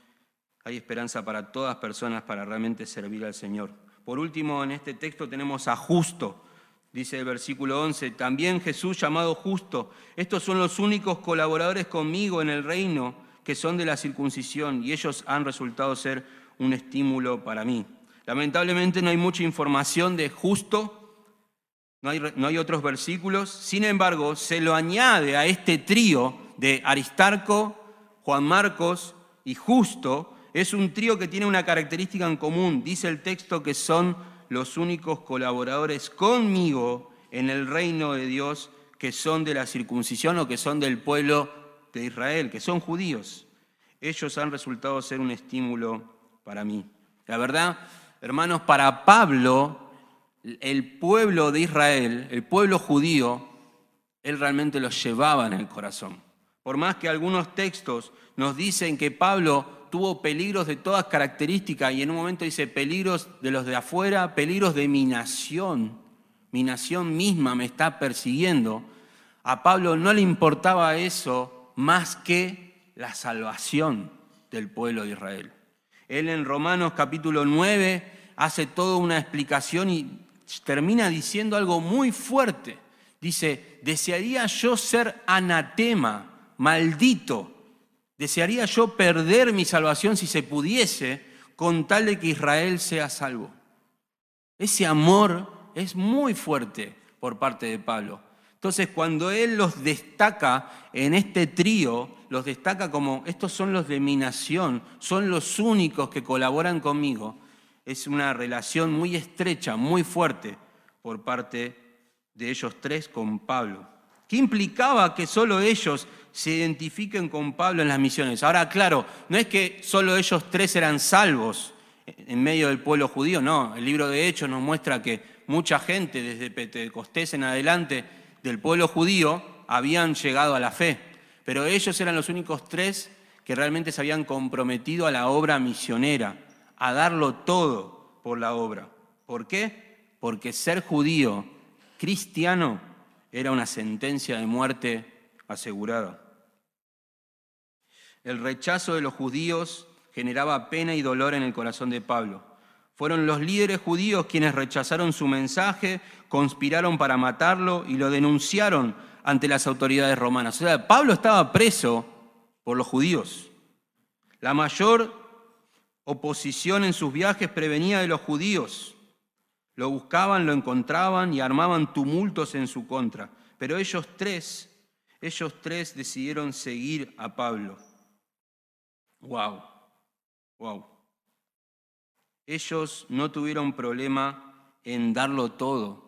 hay esperanza para todas personas para realmente servir al Señor. Por último, en este texto tenemos a justo. Dice el versículo 11, también Jesús llamado justo. Estos son los únicos colaboradores conmigo en el reino que son de la circuncisión y ellos han resultado ser un estímulo para mí. Lamentablemente no hay mucha información de justo, no hay, no hay otros versículos, sin embargo se lo añade a este trío de Aristarco, Juan Marcos y Justo, es un trío que tiene una característica en común. Dice el texto que son los únicos colaboradores conmigo en el reino de Dios que son de la circuncisión o que son del pueblo de Israel, que son judíos. Ellos han resultado ser un estímulo para mí. La verdad, hermanos, para Pablo, el pueblo de Israel, el pueblo judío, él realmente los llevaba en el corazón. Por más que algunos textos nos dicen que Pablo tuvo peligros de todas características y en un momento dice peligros de los de afuera, peligros de mi nación, mi nación misma me está persiguiendo. A Pablo no le importaba eso más que la salvación del pueblo de Israel. Él en Romanos capítulo 9 hace toda una explicación y termina diciendo algo muy fuerte. Dice, desearía yo ser anatema, maldito. Desearía yo perder mi salvación si se pudiese con tal de que Israel sea salvo. Ese amor es muy fuerte por parte de Pablo. Entonces, cuando él los destaca en este trío, los destaca como, estos son los de mi nación, son los únicos que colaboran conmigo, es una relación muy estrecha, muy fuerte por parte de ellos tres con Pablo. ¿Qué implicaba que solo ellos se identifiquen con Pablo en las misiones? Ahora, claro, no es que solo ellos tres eran salvos en medio del pueblo judío, no, el libro de Hechos nos muestra que mucha gente desde Pentecostés en adelante del pueblo judío habían llegado a la fe, pero ellos eran los únicos tres que realmente se habían comprometido a la obra misionera, a darlo todo por la obra. ¿Por qué? Porque ser judío, cristiano, era una sentencia de muerte asegurada. El rechazo de los judíos generaba pena y dolor en el corazón de Pablo. Fueron los líderes judíos quienes rechazaron su mensaje, conspiraron para matarlo y lo denunciaron ante las autoridades romanas. O sea, Pablo estaba preso por los judíos. La mayor oposición en sus viajes prevenía de los judíos. Lo buscaban, lo encontraban y armaban tumultos en su contra. Pero ellos tres, Ellos tres decidieron seguir a Pablo. Wow, wow. Ellos no tuvieron problema en darlo todo.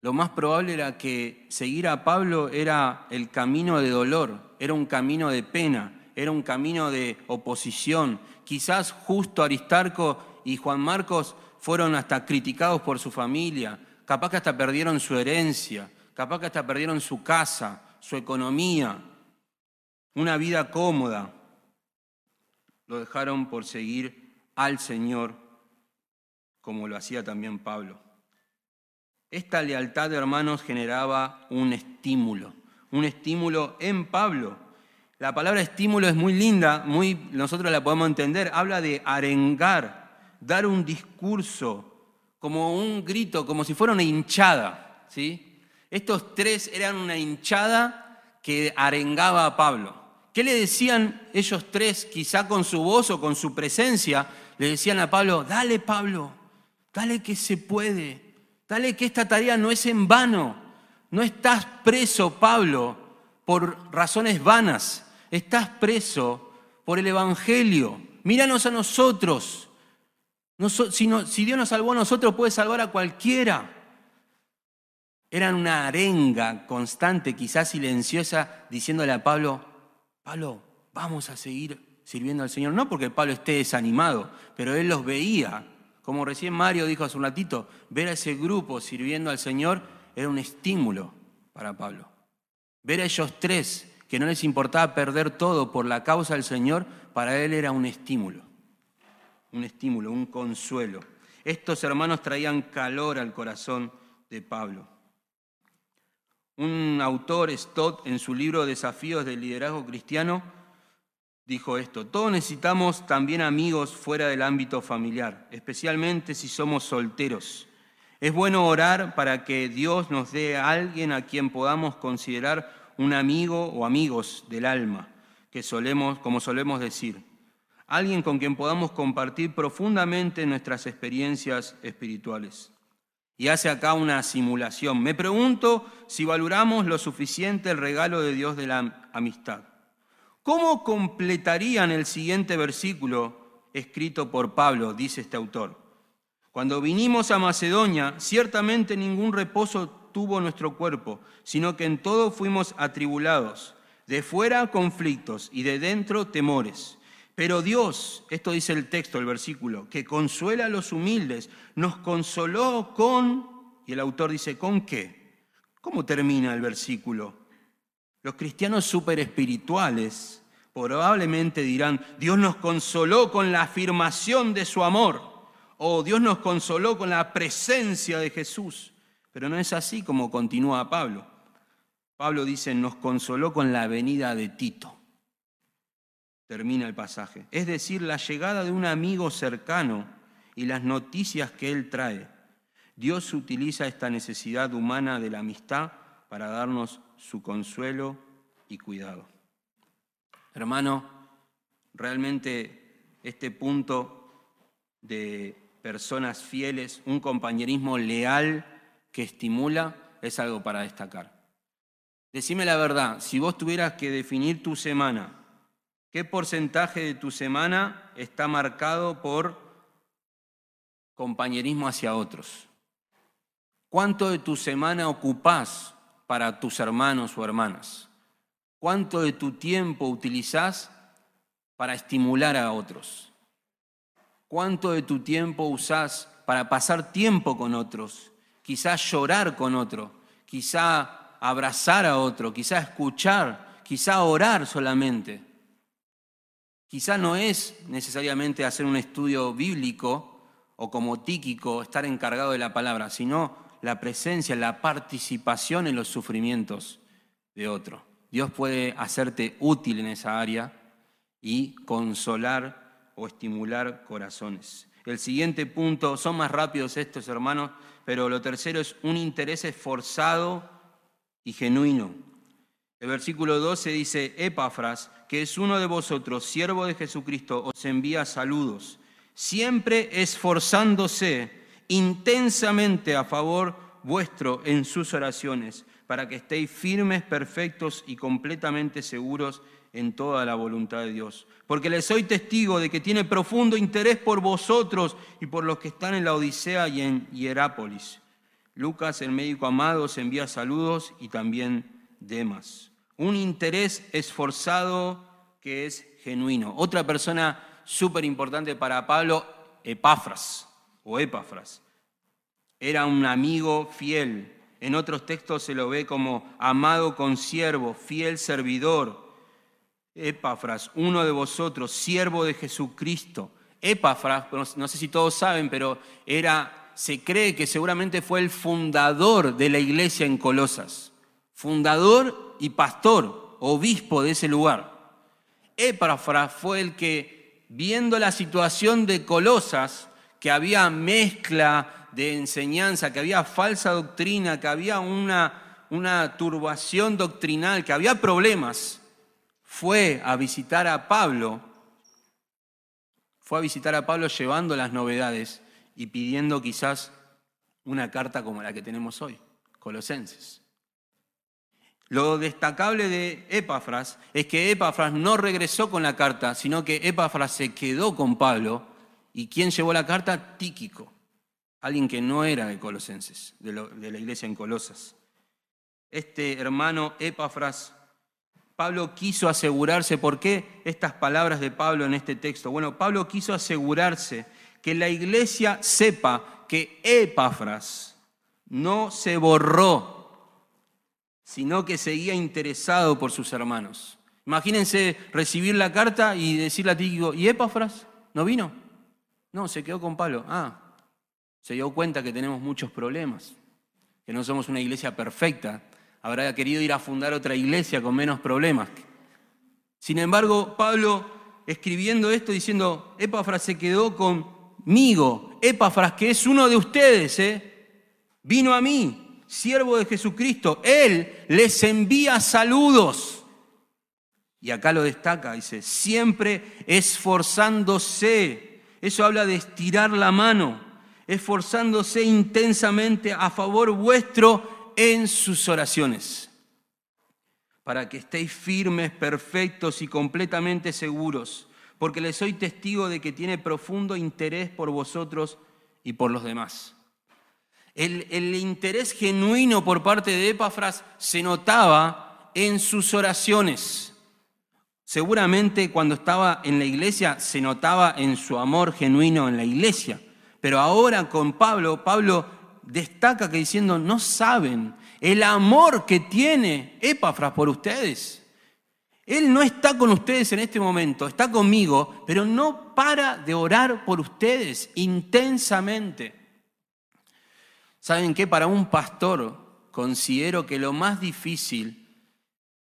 Lo más probable era que seguir a Pablo era el camino de dolor, era un camino de pena, era un camino de oposición. Quizás justo Aristarco y Juan Marcos fueron hasta criticados por su familia, capaz que hasta perdieron su herencia, capaz que hasta perdieron su casa, su economía, una vida cómoda. Lo dejaron por seguir al Señor, como lo hacía también Pablo. Esta lealtad de hermanos generaba un estímulo, un estímulo en Pablo. La palabra estímulo es muy linda, muy, nosotros la podemos entender, habla de arengar, dar un discurso, como un grito, como si fuera una hinchada. ¿sí? Estos tres eran una hinchada que arengaba a Pablo. ¿Qué le decían ellos tres, quizá con su voz o con su presencia? Le decían a Pablo, dale Pablo, dale que se puede, dale que esta tarea no es en vano, no estás preso Pablo por razones vanas, estás preso por el Evangelio, míranos a nosotros, si, Dios nos salvó a nosotros, puede salvar a cualquiera. Eran una arenga constante, quizás silenciosa, diciéndole a Pablo, Pablo, vamos a seguir sirviendo al Señor. No porque Pablo esté desanimado, pero él los veía. Como recién Mario dijo hace un ratito, ver a ese grupo sirviendo al Señor era un estímulo para Pablo. Ver a ellos tres, que no les importaba perder todo por la causa del Señor, para él era un estímulo un estímulo, un consuelo. Estos hermanos traían calor al corazón de Pablo. Un autor, Stott, en su libro Desafíos del Liderazgo Cristiano, dijo esto, todos necesitamos también amigos fuera del ámbito familiar, especialmente si somos solteros. Es bueno orar para que Dios nos dé a alguien a quien podamos considerar un amigo o amigos del alma, que solemos, como solemos decir alguien con quien podamos compartir profundamente nuestras experiencias espirituales. Y hace acá una simulación. Me pregunto si valoramos lo suficiente el regalo de Dios de la amistad. ¿Cómo completarían el siguiente versículo escrito por Pablo, dice este autor? Cuando vinimos a Macedonia, ciertamente ningún reposo tuvo nuestro cuerpo, sino que en todo fuimos atribulados, de fuera conflictos y de dentro temores. Pero Dios, esto dice el texto, el versículo, que consuela a los humildes, nos consoló con, y el autor dice, ¿con qué? ¿Cómo termina el versículo? Los cristianos super espirituales probablemente dirán, Dios nos consoló con la afirmación de su amor, o Dios nos consoló con la presencia de Jesús. Pero no es así como continúa Pablo. Pablo dice, nos consoló con la venida de Tito termina el pasaje. Es decir, la llegada de un amigo cercano y las noticias que él trae. Dios utiliza esta necesidad humana de la amistad para darnos su consuelo y cuidado. Hermano, realmente este punto de personas fieles, un compañerismo leal que estimula, es algo para destacar. Decime la verdad, si vos tuvieras que definir tu semana ¿Qué porcentaje de tu semana está marcado por compañerismo hacia otros? ¿Cuánto de tu semana ocupás para tus hermanos o hermanas? ¿Cuánto de tu tiempo utilizás para estimular a otros? ¿Cuánto de tu tiempo usás para pasar tiempo con otros? Quizás llorar con otro, quizá abrazar a otro, quizá escuchar, quizá orar solamente. Quizá no es necesariamente hacer un estudio bíblico o como Tíquico estar encargado de la palabra, sino la presencia, la participación en los sufrimientos de otro. Dios puede hacerte útil en esa área y consolar o estimular corazones. El siguiente punto, son más rápidos estos hermanos, pero lo tercero es un interés esforzado y genuino. El versículo 12 dice, Epafras, que es uno de vosotros, siervo de Jesucristo, os envía saludos, siempre esforzándose intensamente a favor vuestro en sus oraciones, para que estéis firmes, perfectos y completamente seguros en toda la voluntad de Dios. Porque le soy testigo de que tiene profundo interés por vosotros y por los que están en la Odisea y en Hierápolis. Lucas, el médico amado, os envía saludos y también Demas. Un interés esforzado que es genuino. Otra persona súper importante para Pablo, Epafras o Epafras. Era un amigo fiel. En otros textos se lo ve como amado consiervo, fiel servidor. Epafras, uno de vosotros, siervo de Jesucristo. Epafras, no sé si todos saben, pero era, se cree que seguramente fue el fundador de la iglesia en Colosas. Fundador y pastor, obispo de ese lugar. Epafras fue el que, viendo la situación de Colosas, que había mezcla de enseñanza, que había falsa doctrina, que había una, una turbación doctrinal, que había problemas, fue a visitar a Pablo, fue a visitar a Pablo llevando las novedades y pidiendo quizás una carta como la que tenemos hoy, Colosenses. Lo destacable de Epafras es que Epafras no regresó con la carta, sino que Epafras se quedó con Pablo. ¿Y quién llevó la carta? Tíquico alguien que no era de Colosenses, de, la iglesia en Colosas. Este hermano Epafras, Pablo quiso asegurarse, ¿por qué estas palabras de Pablo en este texto? Bueno, Pablo quiso asegurarse que la iglesia sepa que Epafras no se borró, sino que seguía interesado por sus hermanos. Imagínense recibir la carta y decirle a ti, ¿y Epafras? ¿No vino? No, se quedó con Pablo. Ah, se dio cuenta que tenemos muchos problemas, que no somos una iglesia perfecta. Habrá querido ir a fundar otra iglesia con menos problemas. Sin embargo, Pablo escribiendo esto diciendo, Epafras se quedó conmigo, Epafras que es uno de ustedes, ¿eh? vino a mí, siervo de Jesucristo, Él les envía saludos. Y acá lo destaca, dice, siempre esforzándose. Eso habla de estirar la mano esforzándose intensamente a favor vuestro en sus oraciones, para que estéis firmes, perfectos y completamente seguros, porque le soy testigo de que tiene profundo interés por vosotros y por los demás. El, el interés genuino por parte de Epafras se notaba en sus oraciones. Seguramente cuando estaba en la iglesia se notaba en su amor genuino en la iglesia pero ahora con Pablo, Pablo destaca que diciendo, no saben el amor que tiene Epafras por ustedes. Él no está con ustedes en este momento, está conmigo, pero no para de orar por ustedes intensamente. ¿Saben qué? Para un pastor considero que lo más difícil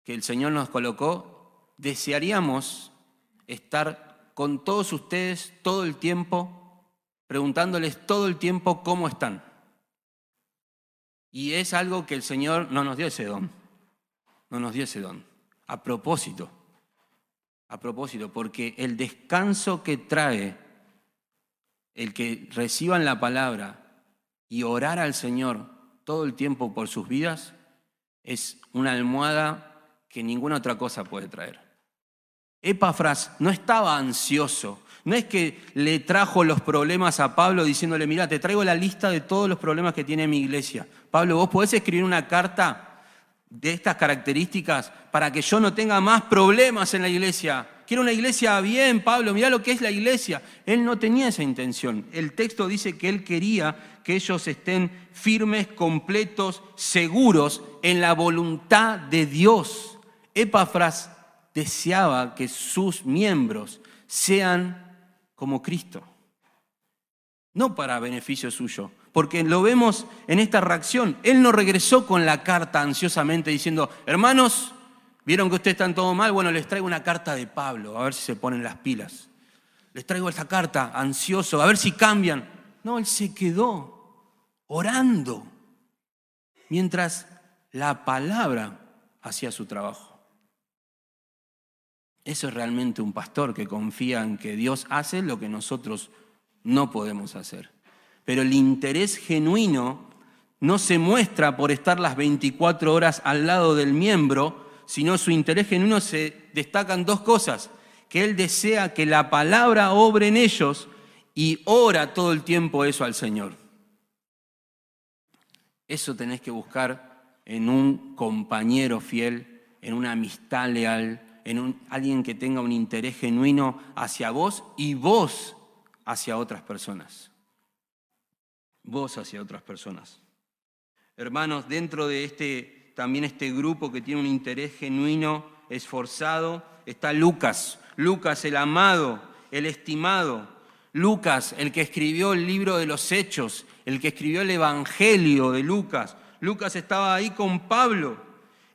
que el Señor nos colocó, desearíamos estar con todos ustedes todo el tiempo preguntándoles todo el tiempo cómo están. Y es algo que el Señor no nos dio ese don, no nos dio ese don. A propósito, a propósito, porque el descanso que trae el que reciban la palabra y orar al Señor todo el tiempo por sus vidas es una almohada que ninguna otra cosa puede traer. Epafras no estaba ansioso no es que le trajo los problemas a Pablo diciéndole, mira, te traigo la lista de todos los problemas que tiene mi iglesia. Pablo, vos podés escribir una carta de estas características para que yo no tenga más problemas en la iglesia. Quiero una iglesia bien, Pablo, mira lo que es la iglesia. Él no tenía esa intención. El texto dice que él quería que ellos estén firmes, completos, seguros en la voluntad de Dios. Epafras deseaba que sus miembros sean como Cristo. No para beneficio suyo, porque lo vemos en esta reacción. Él no regresó con la carta ansiosamente diciendo, hermanos, vieron que ustedes están todo mal, bueno, les traigo una carta de Pablo, a ver si se ponen las pilas. Les traigo esta carta ansioso, a ver si cambian. No, él se quedó orando mientras la palabra hacía su trabajo. Eso es realmente un pastor que confía en que Dios hace lo que nosotros no podemos hacer. Pero el interés genuino no se muestra por estar las 24 horas al lado del miembro, sino su interés genuino se destacan dos cosas, que él desea que la palabra obre en ellos y ora todo el tiempo eso al Señor. Eso tenés que buscar en un compañero fiel, en una amistad leal, en alguien que tenga un interés genuino hacia vos y vos hacia otras personas. Vos hacia otras personas. Hermanos, dentro de este, también este grupo que tiene un interés genuino, esforzado, está Lucas. Lucas, el amado, el estimado. Lucas, el que escribió el libro de los Hechos, el que escribió el Evangelio de Lucas. Lucas estaba ahí con Pablo.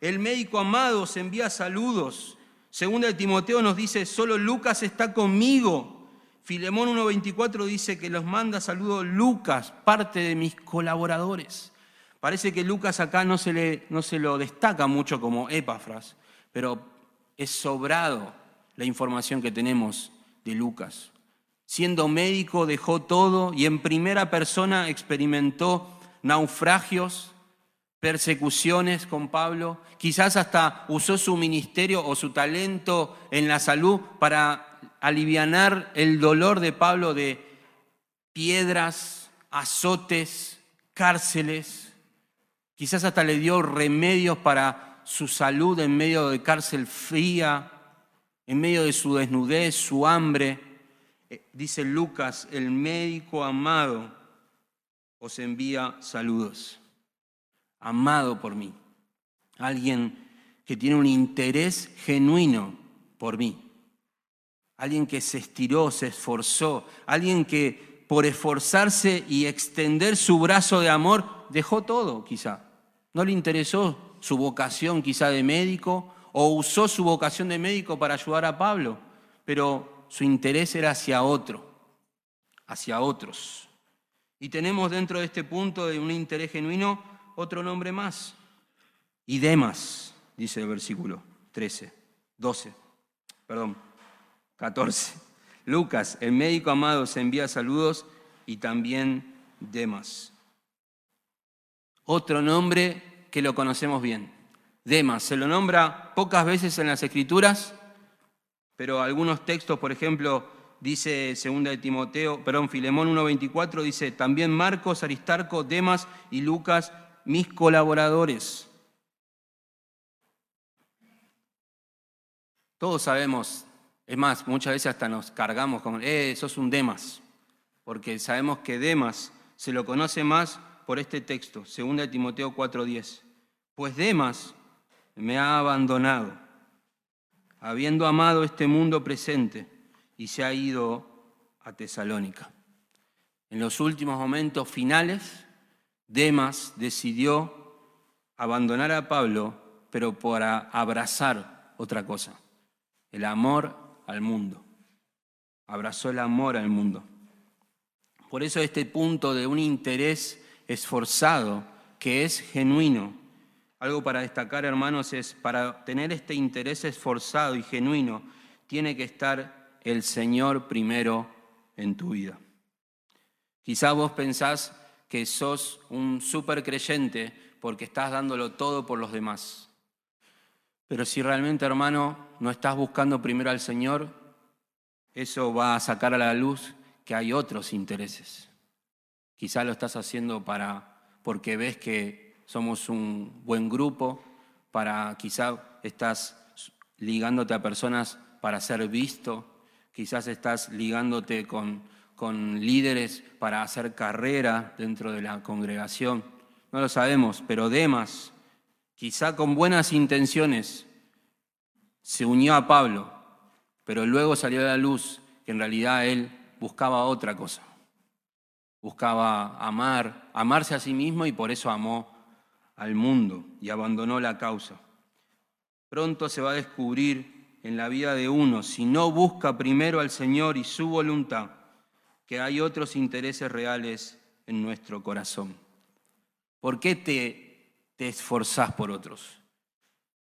El médico amado se envía saludos. Segunda de Timoteo nos dice, solo Lucas está conmigo. Filemón 1.24 dice que los manda saludos Lucas, parte de mis colaboradores. Parece que Lucas acá no se, le, no se lo destaca mucho como Epafras, pero es sobrado la información que tenemos de Lucas. Siendo médico dejó todo y en primera persona experimentó naufragios, persecuciones con Pablo, quizás hasta usó su ministerio o su talento en la salud para aliviar el dolor de Pablo de piedras, azotes, cárceles. Quizás hasta le dio remedios para su salud en medio de cárcel fría, en medio de su desnudez, su hambre. Eh, dice Lucas, el médico amado os envía saludos. Amado por mí. Alguien que tiene un interés genuino por mí. Alguien que se estiró, se esforzó. Alguien que por esforzarse y extender su brazo de amor dejó todo quizá. No le interesó su vocación quizá de médico o usó su vocación de médico para ayudar a Pablo, pero su interés era hacia otro, hacia otros. Y tenemos dentro de este punto de un interés genuino otro nombre más, y Demas, dice el versículo 13, 12, perdón, 14. Lucas, el médico amado, se envía saludos y también Demas. Otro nombre que lo conocemos bien, Demas. Se lo nombra pocas veces en las Escrituras, pero algunos textos, por ejemplo, dice 2 de Timoteo, perdón, Filemón 1.24, dice, también Marcos, Aristarco, Demas y Lucas, mis colaboradores. Todos sabemos, es más, muchas veces hasta nos cargamos con, eh, sos un Demas, porque sabemos que Demas se lo conoce más por este texto, 2 Timoteo 4:10. Pues Demas me ha abandonado, habiendo amado este mundo presente, y se ha ido a Tesalónica. En los últimos momentos finales, Demas decidió abandonar a Pablo, pero para abrazar otra cosa, el amor al mundo. Abrazó el amor al mundo. Por eso este punto de un interés esforzado, que es genuino. Algo para destacar, hermanos, es para tener este interés esforzado y genuino, tiene que estar el Señor primero en tu vida. Quizás vos pensás que sos un súper creyente porque estás dándolo todo por los demás. Pero si realmente, hermano, no estás buscando primero al Señor, eso va a sacar a la luz que hay otros intereses. Quizá lo estás haciendo para, porque ves que somos un buen grupo, para quizá estás ligándote a personas para ser visto, quizás estás ligándote con, con líderes para hacer carrera dentro de la congregación. No lo sabemos, pero Demas, quizá con buenas intenciones, se unió a Pablo, pero luego salió a la luz que en realidad él buscaba otra cosa buscaba amar, amarse a sí mismo y por eso amó al mundo y abandonó la causa. Pronto se va a descubrir en la vida de uno, si no busca primero al Señor y su voluntad, que hay otros intereses reales en nuestro corazón. ¿Por qué te, te esforzás por otros?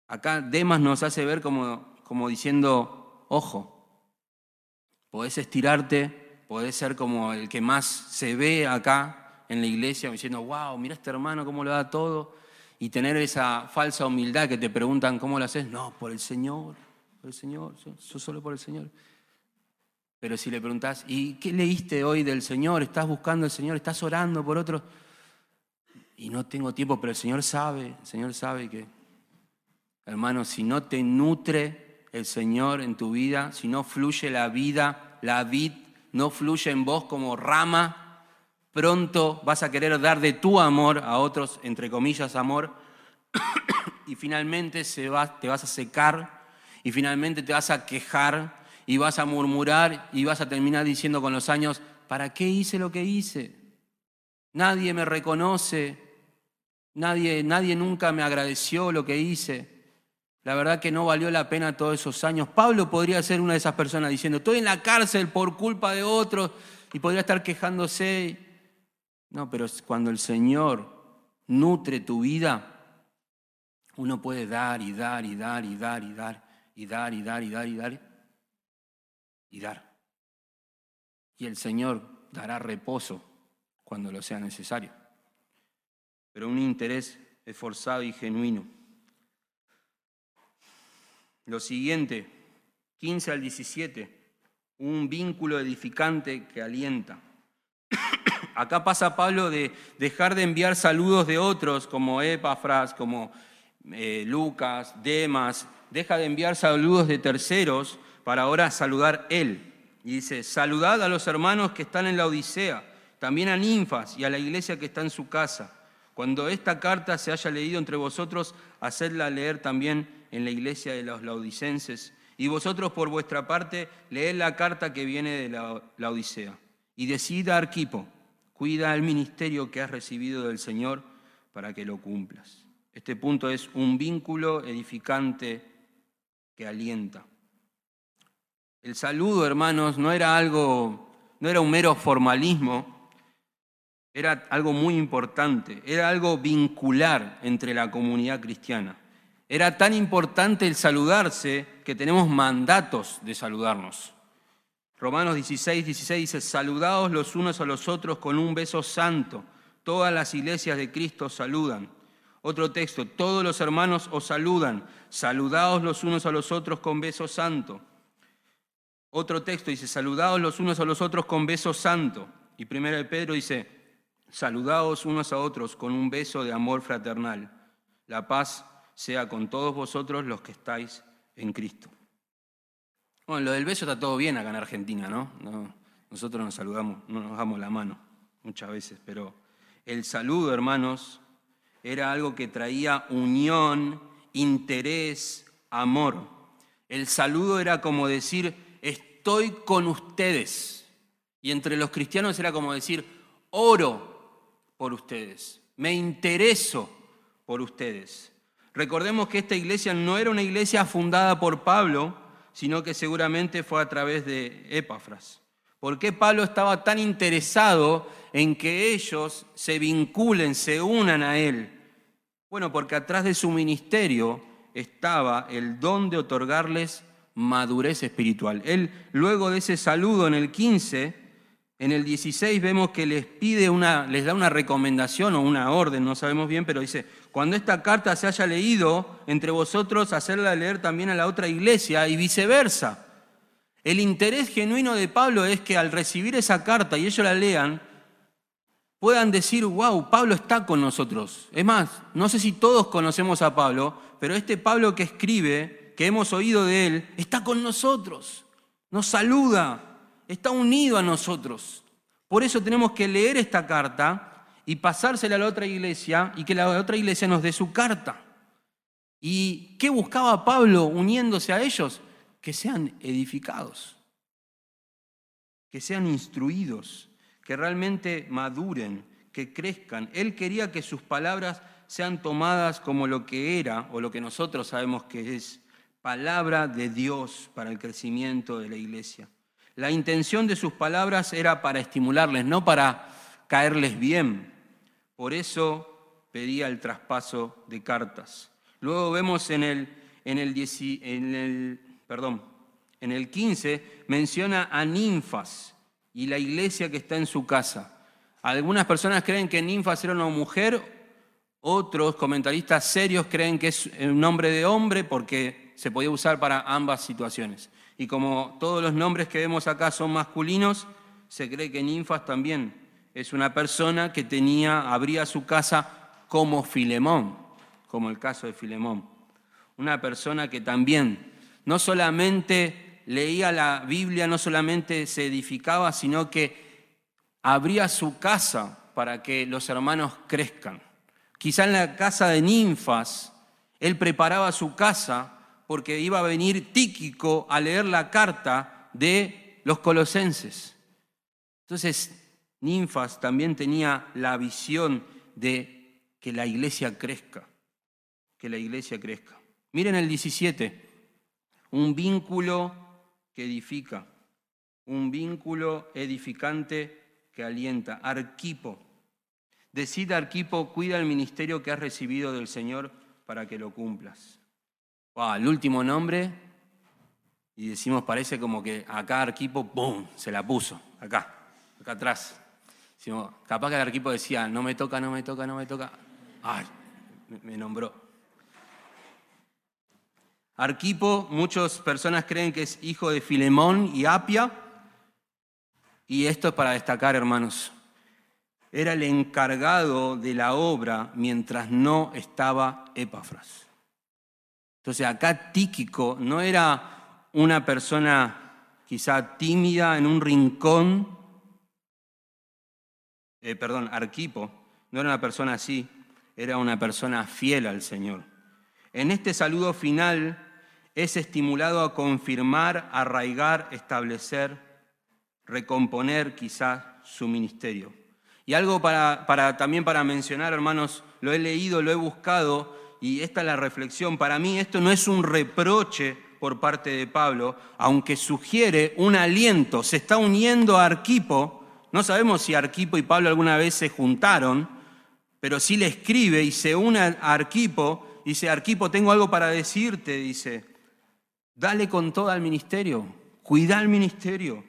Acá Demas nos hace ver como, como diciendo, ojo, podés estirarte podés ser como el que más se ve acá, en la iglesia diciendo, wow, mira este hermano cómo lo da todo, y tener esa falsa humildad que te preguntan cómo lo haces, no, por el Señor, por el Señor, yo solo por el Señor. Pero si le preguntás, ¿y qué leíste hoy del Señor? ¿Estás buscando al Señor? ¿Estás orando por otros? Y no tengo tiempo, pero el Señor sabe, el Señor sabe que, hermano, si no te nutre el Señor en tu vida, si no fluye la vida, la vid no fluye en vos como rama, pronto vas a querer dar de tu amor a otros, entre comillas, amor, y finalmente se va, te vas a secar y finalmente te vas a quejar y vas a murmurar y vas a terminar diciendo con los años, ¿para qué hice lo que hice? Nadie me reconoce, nadie, nadie nunca me agradeció lo que hice. La verdad que no valió la pena todos esos años. Pablo podría ser una de esas personas diciendo, estoy en la cárcel por culpa de otros y podría estar quejándose. No, pero cuando el Señor nutre tu vida, uno puede dar y dar y dar y dar y dar y dar y dar y dar y dar y dar. Y el Señor dará reposo cuando lo sea necesario. Pero un interés esforzado y genuino. Lo siguiente, 15 al 17, un vínculo edificante que alienta. Acá pasa Pablo de dejar de enviar saludos de otros como Epafras, como eh, Lucas, Demas, deja de enviar saludos de terceros para ahora saludar él. Y dice, saludad a los hermanos que están en la Odisea, también a ninfas y a la iglesia que está en su casa. Cuando esta carta se haya leído entre vosotros, hacedla leer también en la iglesia de los laodicenses. Y vosotros por vuestra parte, leed la carta que viene de la, Odisea. Y decida Arquipo, cuida el ministerio que has recibido del Señor para que lo cumplas. Este punto es un vínculo edificante que alienta. El saludo, hermanos, no era algo, no era un mero formalismo, era algo muy importante, era algo vincular entre la comunidad cristiana. Era tan importante el saludarse que tenemos mandatos de saludarnos. Romanos 16, 16 dice, saludaos los unos a los otros con un beso santo. Todas las iglesias de Cristo saludan. Otro texto, todos los hermanos os saludan. Saludaos los unos a los otros con beso santo. Otro texto dice, saludaos los unos a los otros con beso santo. Y primero de Pedro dice, saludaos unos a otros con un beso de amor fraternal. La paz sea con todos vosotros los que estáis en Cristo. Bueno, lo del beso está todo bien acá en Argentina, ¿no? nosotros nos saludamos, no nos damos la mano muchas veces, pero el saludo, hermanos, era algo que traía unión, interés, amor. El saludo era como decir, estoy con ustedes. Y entre los cristianos era como decir, oro por ustedes, me intereso por ustedes. Recordemos que esta iglesia no era una iglesia fundada por Pablo, sino que seguramente fue a través de Epafras. ¿Por qué Pablo estaba tan interesado en que ellos se vinculen, se unan a él? Bueno, porque atrás de su ministerio estaba el don de otorgarles madurez espiritual. Él, luego de ese saludo en el 15, en el 16 vemos que les pide una, les da una recomendación o una orden, no sabemos bien, pero dice, cuando esta carta se haya leído entre vosotros, hacerla leer también a la otra iglesia y viceversa. El interés genuino de Pablo es que al recibir esa carta y ellos la lean, puedan decir, wow, Pablo está con nosotros. Es más, no sé si todos conocemos a Pablo, pero este Pablo que escribe que hemos oído de Él está con nosotros, nos saluda, está unido a nosotros. Por eso tenemos que leer esta carta y pasársela a la otra iglesia y que la otra iglesia nos dé su carta. ¿Y qué buscaba Pablo uniéndose a ellos? Que sean edificados, que sean instruidos, que realmente maduren, que crezcan. Él quería que sus palabras sean tomadas como lo que era o lo que nosotros sabemos que es palabra de Dios para el crecimiento de la iglesia. La intención de sus palabras era para estimularles, no para caerles bien. Por eso pedía el traspaso de cartas. Luego vemos en el, en el, en el, perdón, en el 15 menciona a ninfas y la iglesia que está en su casa. Algunas personas creen que Ninfas era una mujer, otros comentaristas serios creen que es un nombre de hombre porque se podía usar para ambas situaciones. Y como todos los nombres que vemos acá son masculinos, se cree que Ninfas también es una persona que tenía, abría su casa como Filemón, como el caso de Filemón. Una persona que también no solamente leía la Biblia, no solamente se edificaba, sino que abría su casa para que los hermanos crezcan. Quizá en la casa de ninfas, él preparaba su casa porque iba a venir Tíquico a leer la carta de los colosenses. Entonces, ninfas también tenía la visión de que la iglesia crezca, que la iglesia crezca. Miren el 17, un vínculo que edifica, un vínculo edificante que alienta, arquipo. Decida, Arquipo, cuida el ministerio que has recibido del Señor para que lo cumplas. El último nombre, y decimos, parece como que acá Arquipo, ¡boom!, se la puso, acá, acá atrás. Decimos, capaz que el Arquipo decía, no me toca, no me toca, no me toca. ¡Ay! Me nombró. Arquipo, muchas personas creen que es hijo de Filemón y Apia, y esto es para destacar, hermanos era el encargado de la obra mientras no estaba Epafras. Entonces acá Tíquico no era una persona quizá tímida en un rincón, eh, perdón, Arquipo, no era una persona así, era una persona fiel al Señor. En este saludo final es estimulado a confirmar, arraigar, establecer, recomponer quizás su ministerio. Y algo para, también para mencionar, hermanos, lo he leído, lo he buscado, y esta es la reflexión. Para mí esto no es un reproche por parte de Pablo, aunque sugiere un aliento. Se está uniendo a Arquipo. No sabemos si Arquipo y Pablo alguna vez se juntaron, pero sí le escribe y se une a Arquipo. Dice, Arquipo, tengo algo para decirte, dice. Dale con todo al ministerio, cuida el ministerio,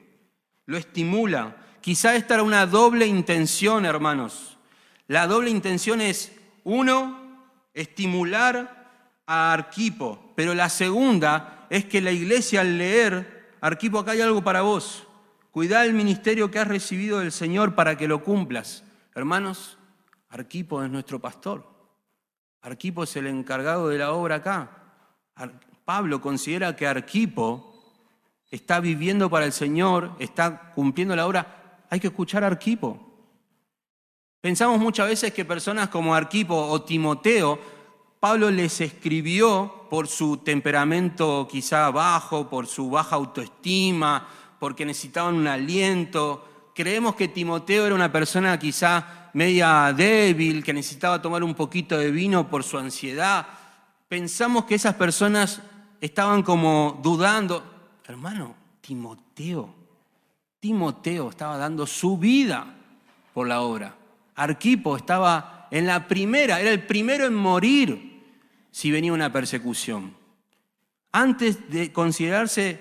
lo estimula. Quizá esta era una doble intención, hermanos. La doble intención es, uno, estimular a Arquipo, pero la segunda es que la iglesia al leer, Arquipo, acá hay algo para vos. Cuida el ministerio que has recibido del Señor para que lo cumplas. Hermanos, Arquipo es nuestro pastor. Arquipo es el encargado de la obra acá. Pablo considera que Arquipo está viviendo para el Señor, está cumpliendo la obra hay que escuchar a Arquipo. Pensamos muchas veces que personas como Arquipo o Timoteo, Pablo les escribió por su temperamento quizá bajo, por su baja autoestima, porque necesitaban un aliento. Creemos que Timoteo era una persona quizá media débil, que necesitaba tomar un poquito de vino por su ansiedad. Pensamos que esas personas estaban como dudando. Hermano, Timoteo Timoteo estaba dando su vida por la obra. Arquipo estaba en la primera, era el primero en morir si venía una persecución. Antes de considerarse,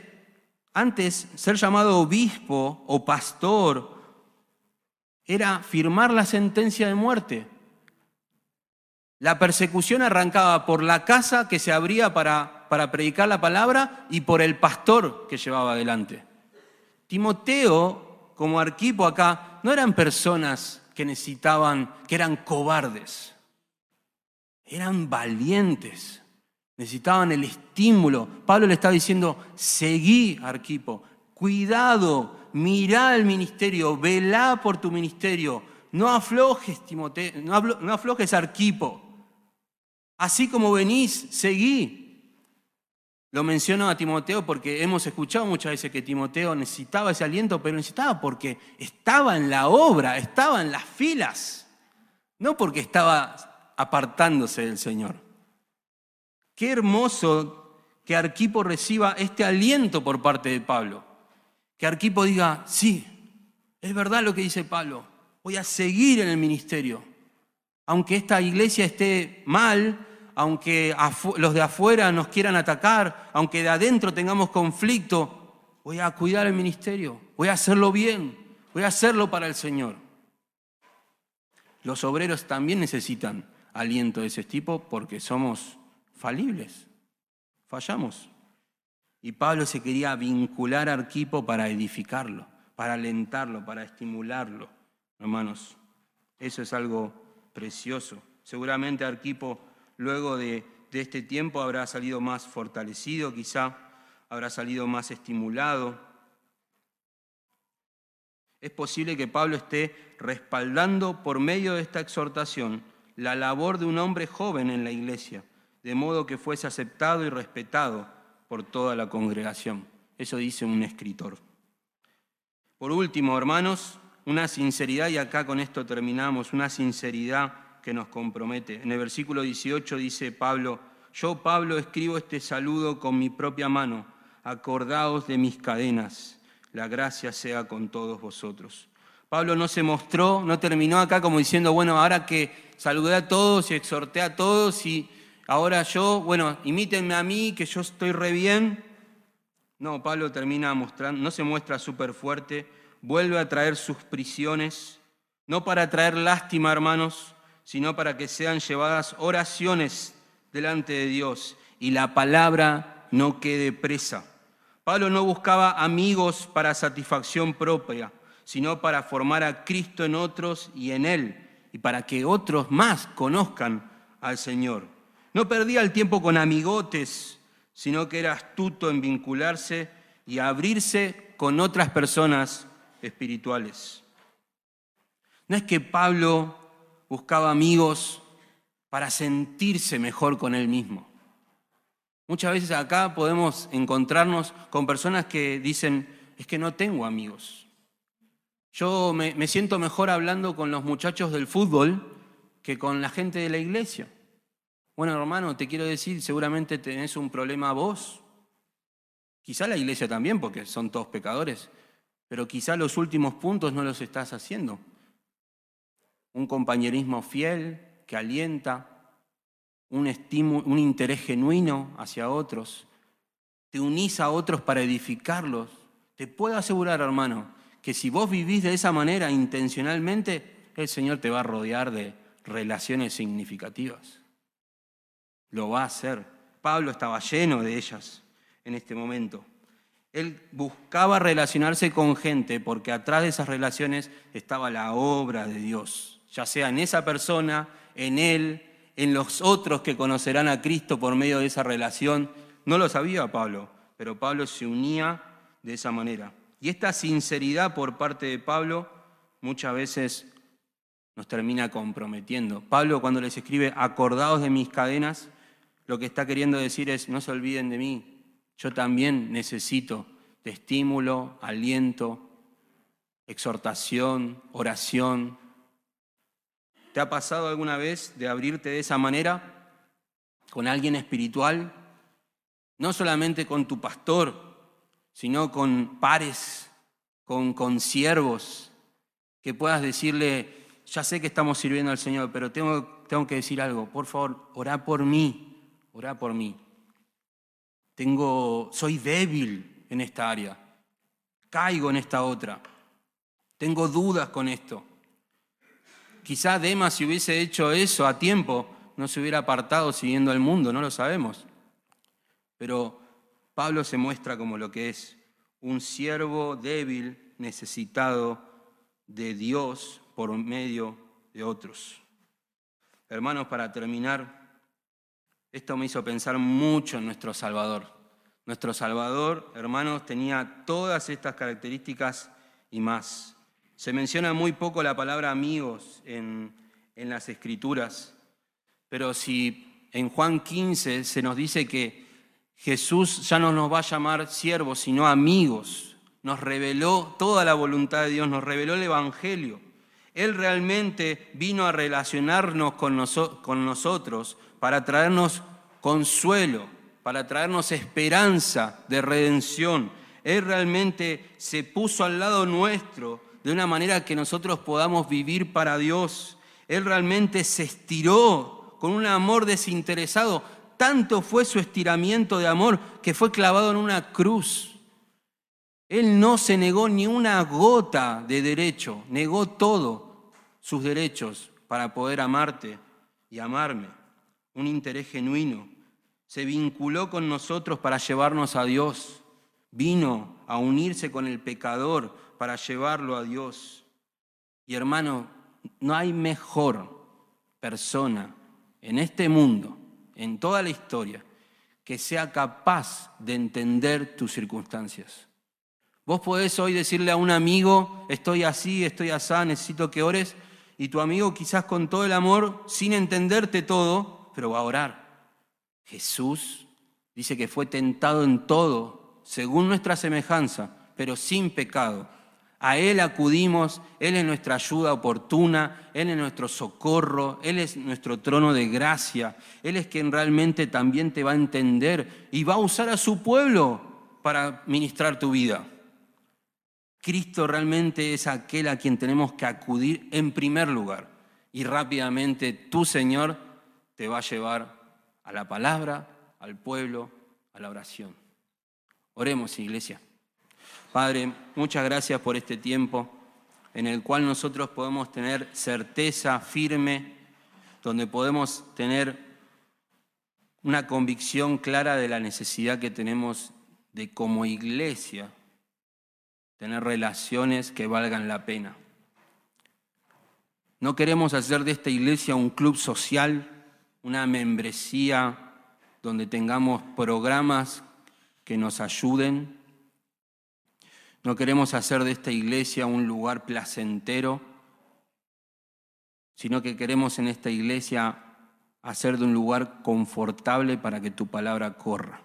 antes ser llamado obispo o pastor, era firmar la sentencia de muerte. La persecución arrancaba por la casa que se abría para, para predicar la palabra y por el pastor que llevaba adelante. Timoteo, como Arquipo acá, no eran personas que necesitaban, que eran cobardes. Eran valientes. Necesitaban el estímulo. Pablo le estaba diciendo, seguí, Arquipo, cuidado, mirá el ministerio, velá por tu ministerio. No aflojes, Timoteo, no aflojes, Arquipo. Así como venís, seguí. Lo menciono a Timoteo porque hemos escuchado muchas veces que Timoteo necesitaba ese aliento, pero necesitaba porque estaba en la obra, estaba en las filas, no porque estaba apartándose del Señor. Qué hermoso que Arquipo reciba este aliento por parte de Pablo. Que Arquipo diga, sí, es verdad lo que dice Pablo, voy a seguir en el ministerio. Aunque esta iglesia esté mal, aunque los de afuera nos quieran atacar, aunque de adentro tengamos conflicto, voy a cuidar el ministerio, voy a hacerlo bien, voy a hacerlo para el Señor. Los obreros también necesitan aliento de ese tipo porque somos falibles, fallamos. Y Pablo se quería vincular a Arquipo para edificarlo, para alentarlo, para estimularlo. Hermanos, eso es algo precioso. Seguramente Arquipo, luego de, este tiempo, habrá salido más fortalecido, quizá habrá salido más estimulado. Es posible que Pablo esté respaldando por medio de esta exhortación la labor de un hombre joven en la iglesia, de modo que fuese aceptado y respetado por toda la congregación. Eso dice un escritor. Por último, hermanos, una sinceridad, y acá con esto terminamos, una sinceridad que nos compromete. En el versículo 18 dice Pablo, yo Pablo escribo este saludo con mi propia mano, acordaos de mis cadenas, la gracia sea con todos vosotros. Pablo no se mostró, no terminó acá como diciendo, bueno, ahora que saludé a todos y exhorté a todos y ahora yo, bueno, imítenme a mí, que yo estoy re bien. No, Pablo termina mostrando, no se muestra súper fuerte, vuelve a traer sus prisiones, no para traer lástima, hermanos, sino para que sean llevadas oraciones delante de Dios y la palabra no quede presa. Pablo no buscaba amigos para satisfacción propia, sino para formar a Cristo en otros y en Él, y para que otros más conozcan al Señor. No perdía el tiempo con amigotes, sino que era astuto en vincularse y abrirse con otras personas espirituales. No es que Pablo buscaba amigos para sentirse mejor con él mismo. Muchas veces acá podemos encontrarnos con personas que dicen, es que no tengo amigos. Yo me, siento mejor hablando con los muchachos del fútbol que con la gente de la iglesia. Bueno, hermano, te quiero decir, seguramente tenés un problema vos. Quizá la iglesia también, porque son todos pecadores, pero quizá los últimos puntos no los estás haciendo. Un compañerismo fiel que alienta, un, un interés genuino hacia otros. Te unís a otros para edificarlos. Te puedo asegurar, hermano, que si vos vivís de esa manera intencionalmente, el Señor te va a rodear de relaciones significativas. Lo va a hacer. Pablo estaba lleno de ellas en este momento. Él buscaba relacionarse con gente porque atrás de esas relaciones estaba la obra de Dios, ya sea en esa persona, en él, en los otros que conocerán a Cristo por medio de esa relación. No lo sabía Pablo, pero Pablo se unía de esa manera. Y esta sinceridad por parte de Pablo muchas veces nos termina comprometiendo. Pablo cuando les escribe, acordaos de mis cadenas, lo que está queriendo decir es, no se olviden de mí, yo también necesito de estímulo, aliento, exhortación, oración. ¿Te ha pasado alguna vez de abrirte de esa manera con alguien espiritual? No solamente con tu pastor, sino con pares, con, con siervos, que puedas decirle, ya sé que estamos sirviendo al Señor, pero tengo, tengo que decir algo, por favor, orá por mí, orá por mí. Tengo, soy débil en esta área, caigo en esta otra, tengo dudas con esto. Quizá Demas si hubiese hecho eso a tiempo, no se hubiera apartado siguiendo al mundo, no lo sabemos. Pero Pablo se muestra como lo que es, un siervo débil, necesitado de Dios por medio de otros. Hermanos, para terminar, esto me hizo pensar mucho en nuestro Salvador. Nuestro Salvador, hermanos, tenía todas estas características y más. Se menciona muy poco la palabra amigos en, en las escrituras, pero si en Juan 15 se nos dice que Jesús ya no nos va a llamar siervos, sino amigos. Nos reveló toda la voluntad de Dios, nos reveló el Evangelio. Él realmente vino a relacionarnos con, nosotros para traernos consuelo, para traernos esperanza de redención. Él realmente se puso al lado nuestro de una manera que nosotros podamos vivir para Dios. Él realmente se estiró con un amor desinteresado tanto fue su estiramiento de amor que fue clavado en una cruz. Él no se negó ni una gota de derecho, negó todo sus derechos para poder amarte y amarme, un interés genuino. Se vinculó con nosotros para llevarnos a Dios. Vino a unirse con el pecador para llevarlo a Dios. Y hermano, no hay mejor persona en este mundo, en toda la historia, que sea capaz de entender tus circunstancias. Vos podés hoy decirle a un amigo, estoy así, estoy así, necesito que ores, y tu amigo quizás con todo el amor, sin entenderte todo, pero va a orar. Jesús dice que fue tentado en todo, según nuestra semejanza, pero sin pecado. A Él acudimos, Él es nuestra ayuda oportuna, Él es nuestro socorro, Él es nuestro trono de gracia, Él es quien realmente también te va a entender y va a usar a su pueblo para ministrar tu vida. Cristo realmente es aquel a quien tenemos que acudir en primer lugar. Y rápidamente tu Señor te va a llevar a la palabra, al pueblo, a la oración. Oremos, iglesia. Padre, muchas gracias por este tiempo en el cual nosotros podemos tener certeza firme, donde podemos tener una convicción clara de la necesidad que tenemos de como iglesia tener relaciones que valgan la pena. No queremos hacer de esta iglesia un club social, una membresía donde tengamos programas que nos ayuden. No queremos hacer de esta iglesia un lugar placentero, sino que queremos en esta iglesia hacer de un lugar confortable para que tu palabra corra.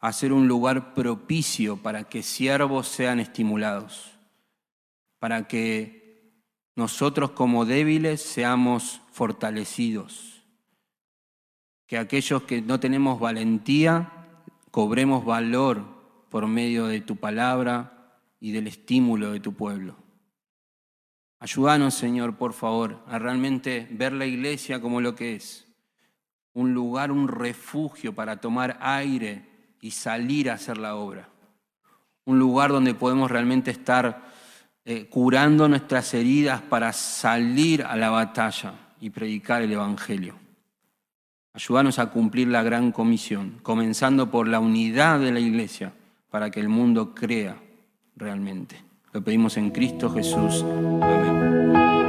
Hacer un lugar propicio para que siervos sean estimulados, para que nosotros como débiles seamos fortalecidos, que aquellos que no tenemos valentía cobremos valor por medio de tu palabra y del estímulo de tu pueblo. Ayúdanos, Señor, por favor, a realmente ver la iglesia como lo que es, un lugar, un refugio para tomar aire y salir a hacer la obra. Un lugar donde podemos realmente estar eh, curando nuestras heridas para salir a la batalla y predicar el Evangelio. Ayúdanos a cumplir la gran comisión, comenzando por la unidad de la iglesia, para que el mundo crea realmente. Lo pedimos en Cristo Jesús. Amén.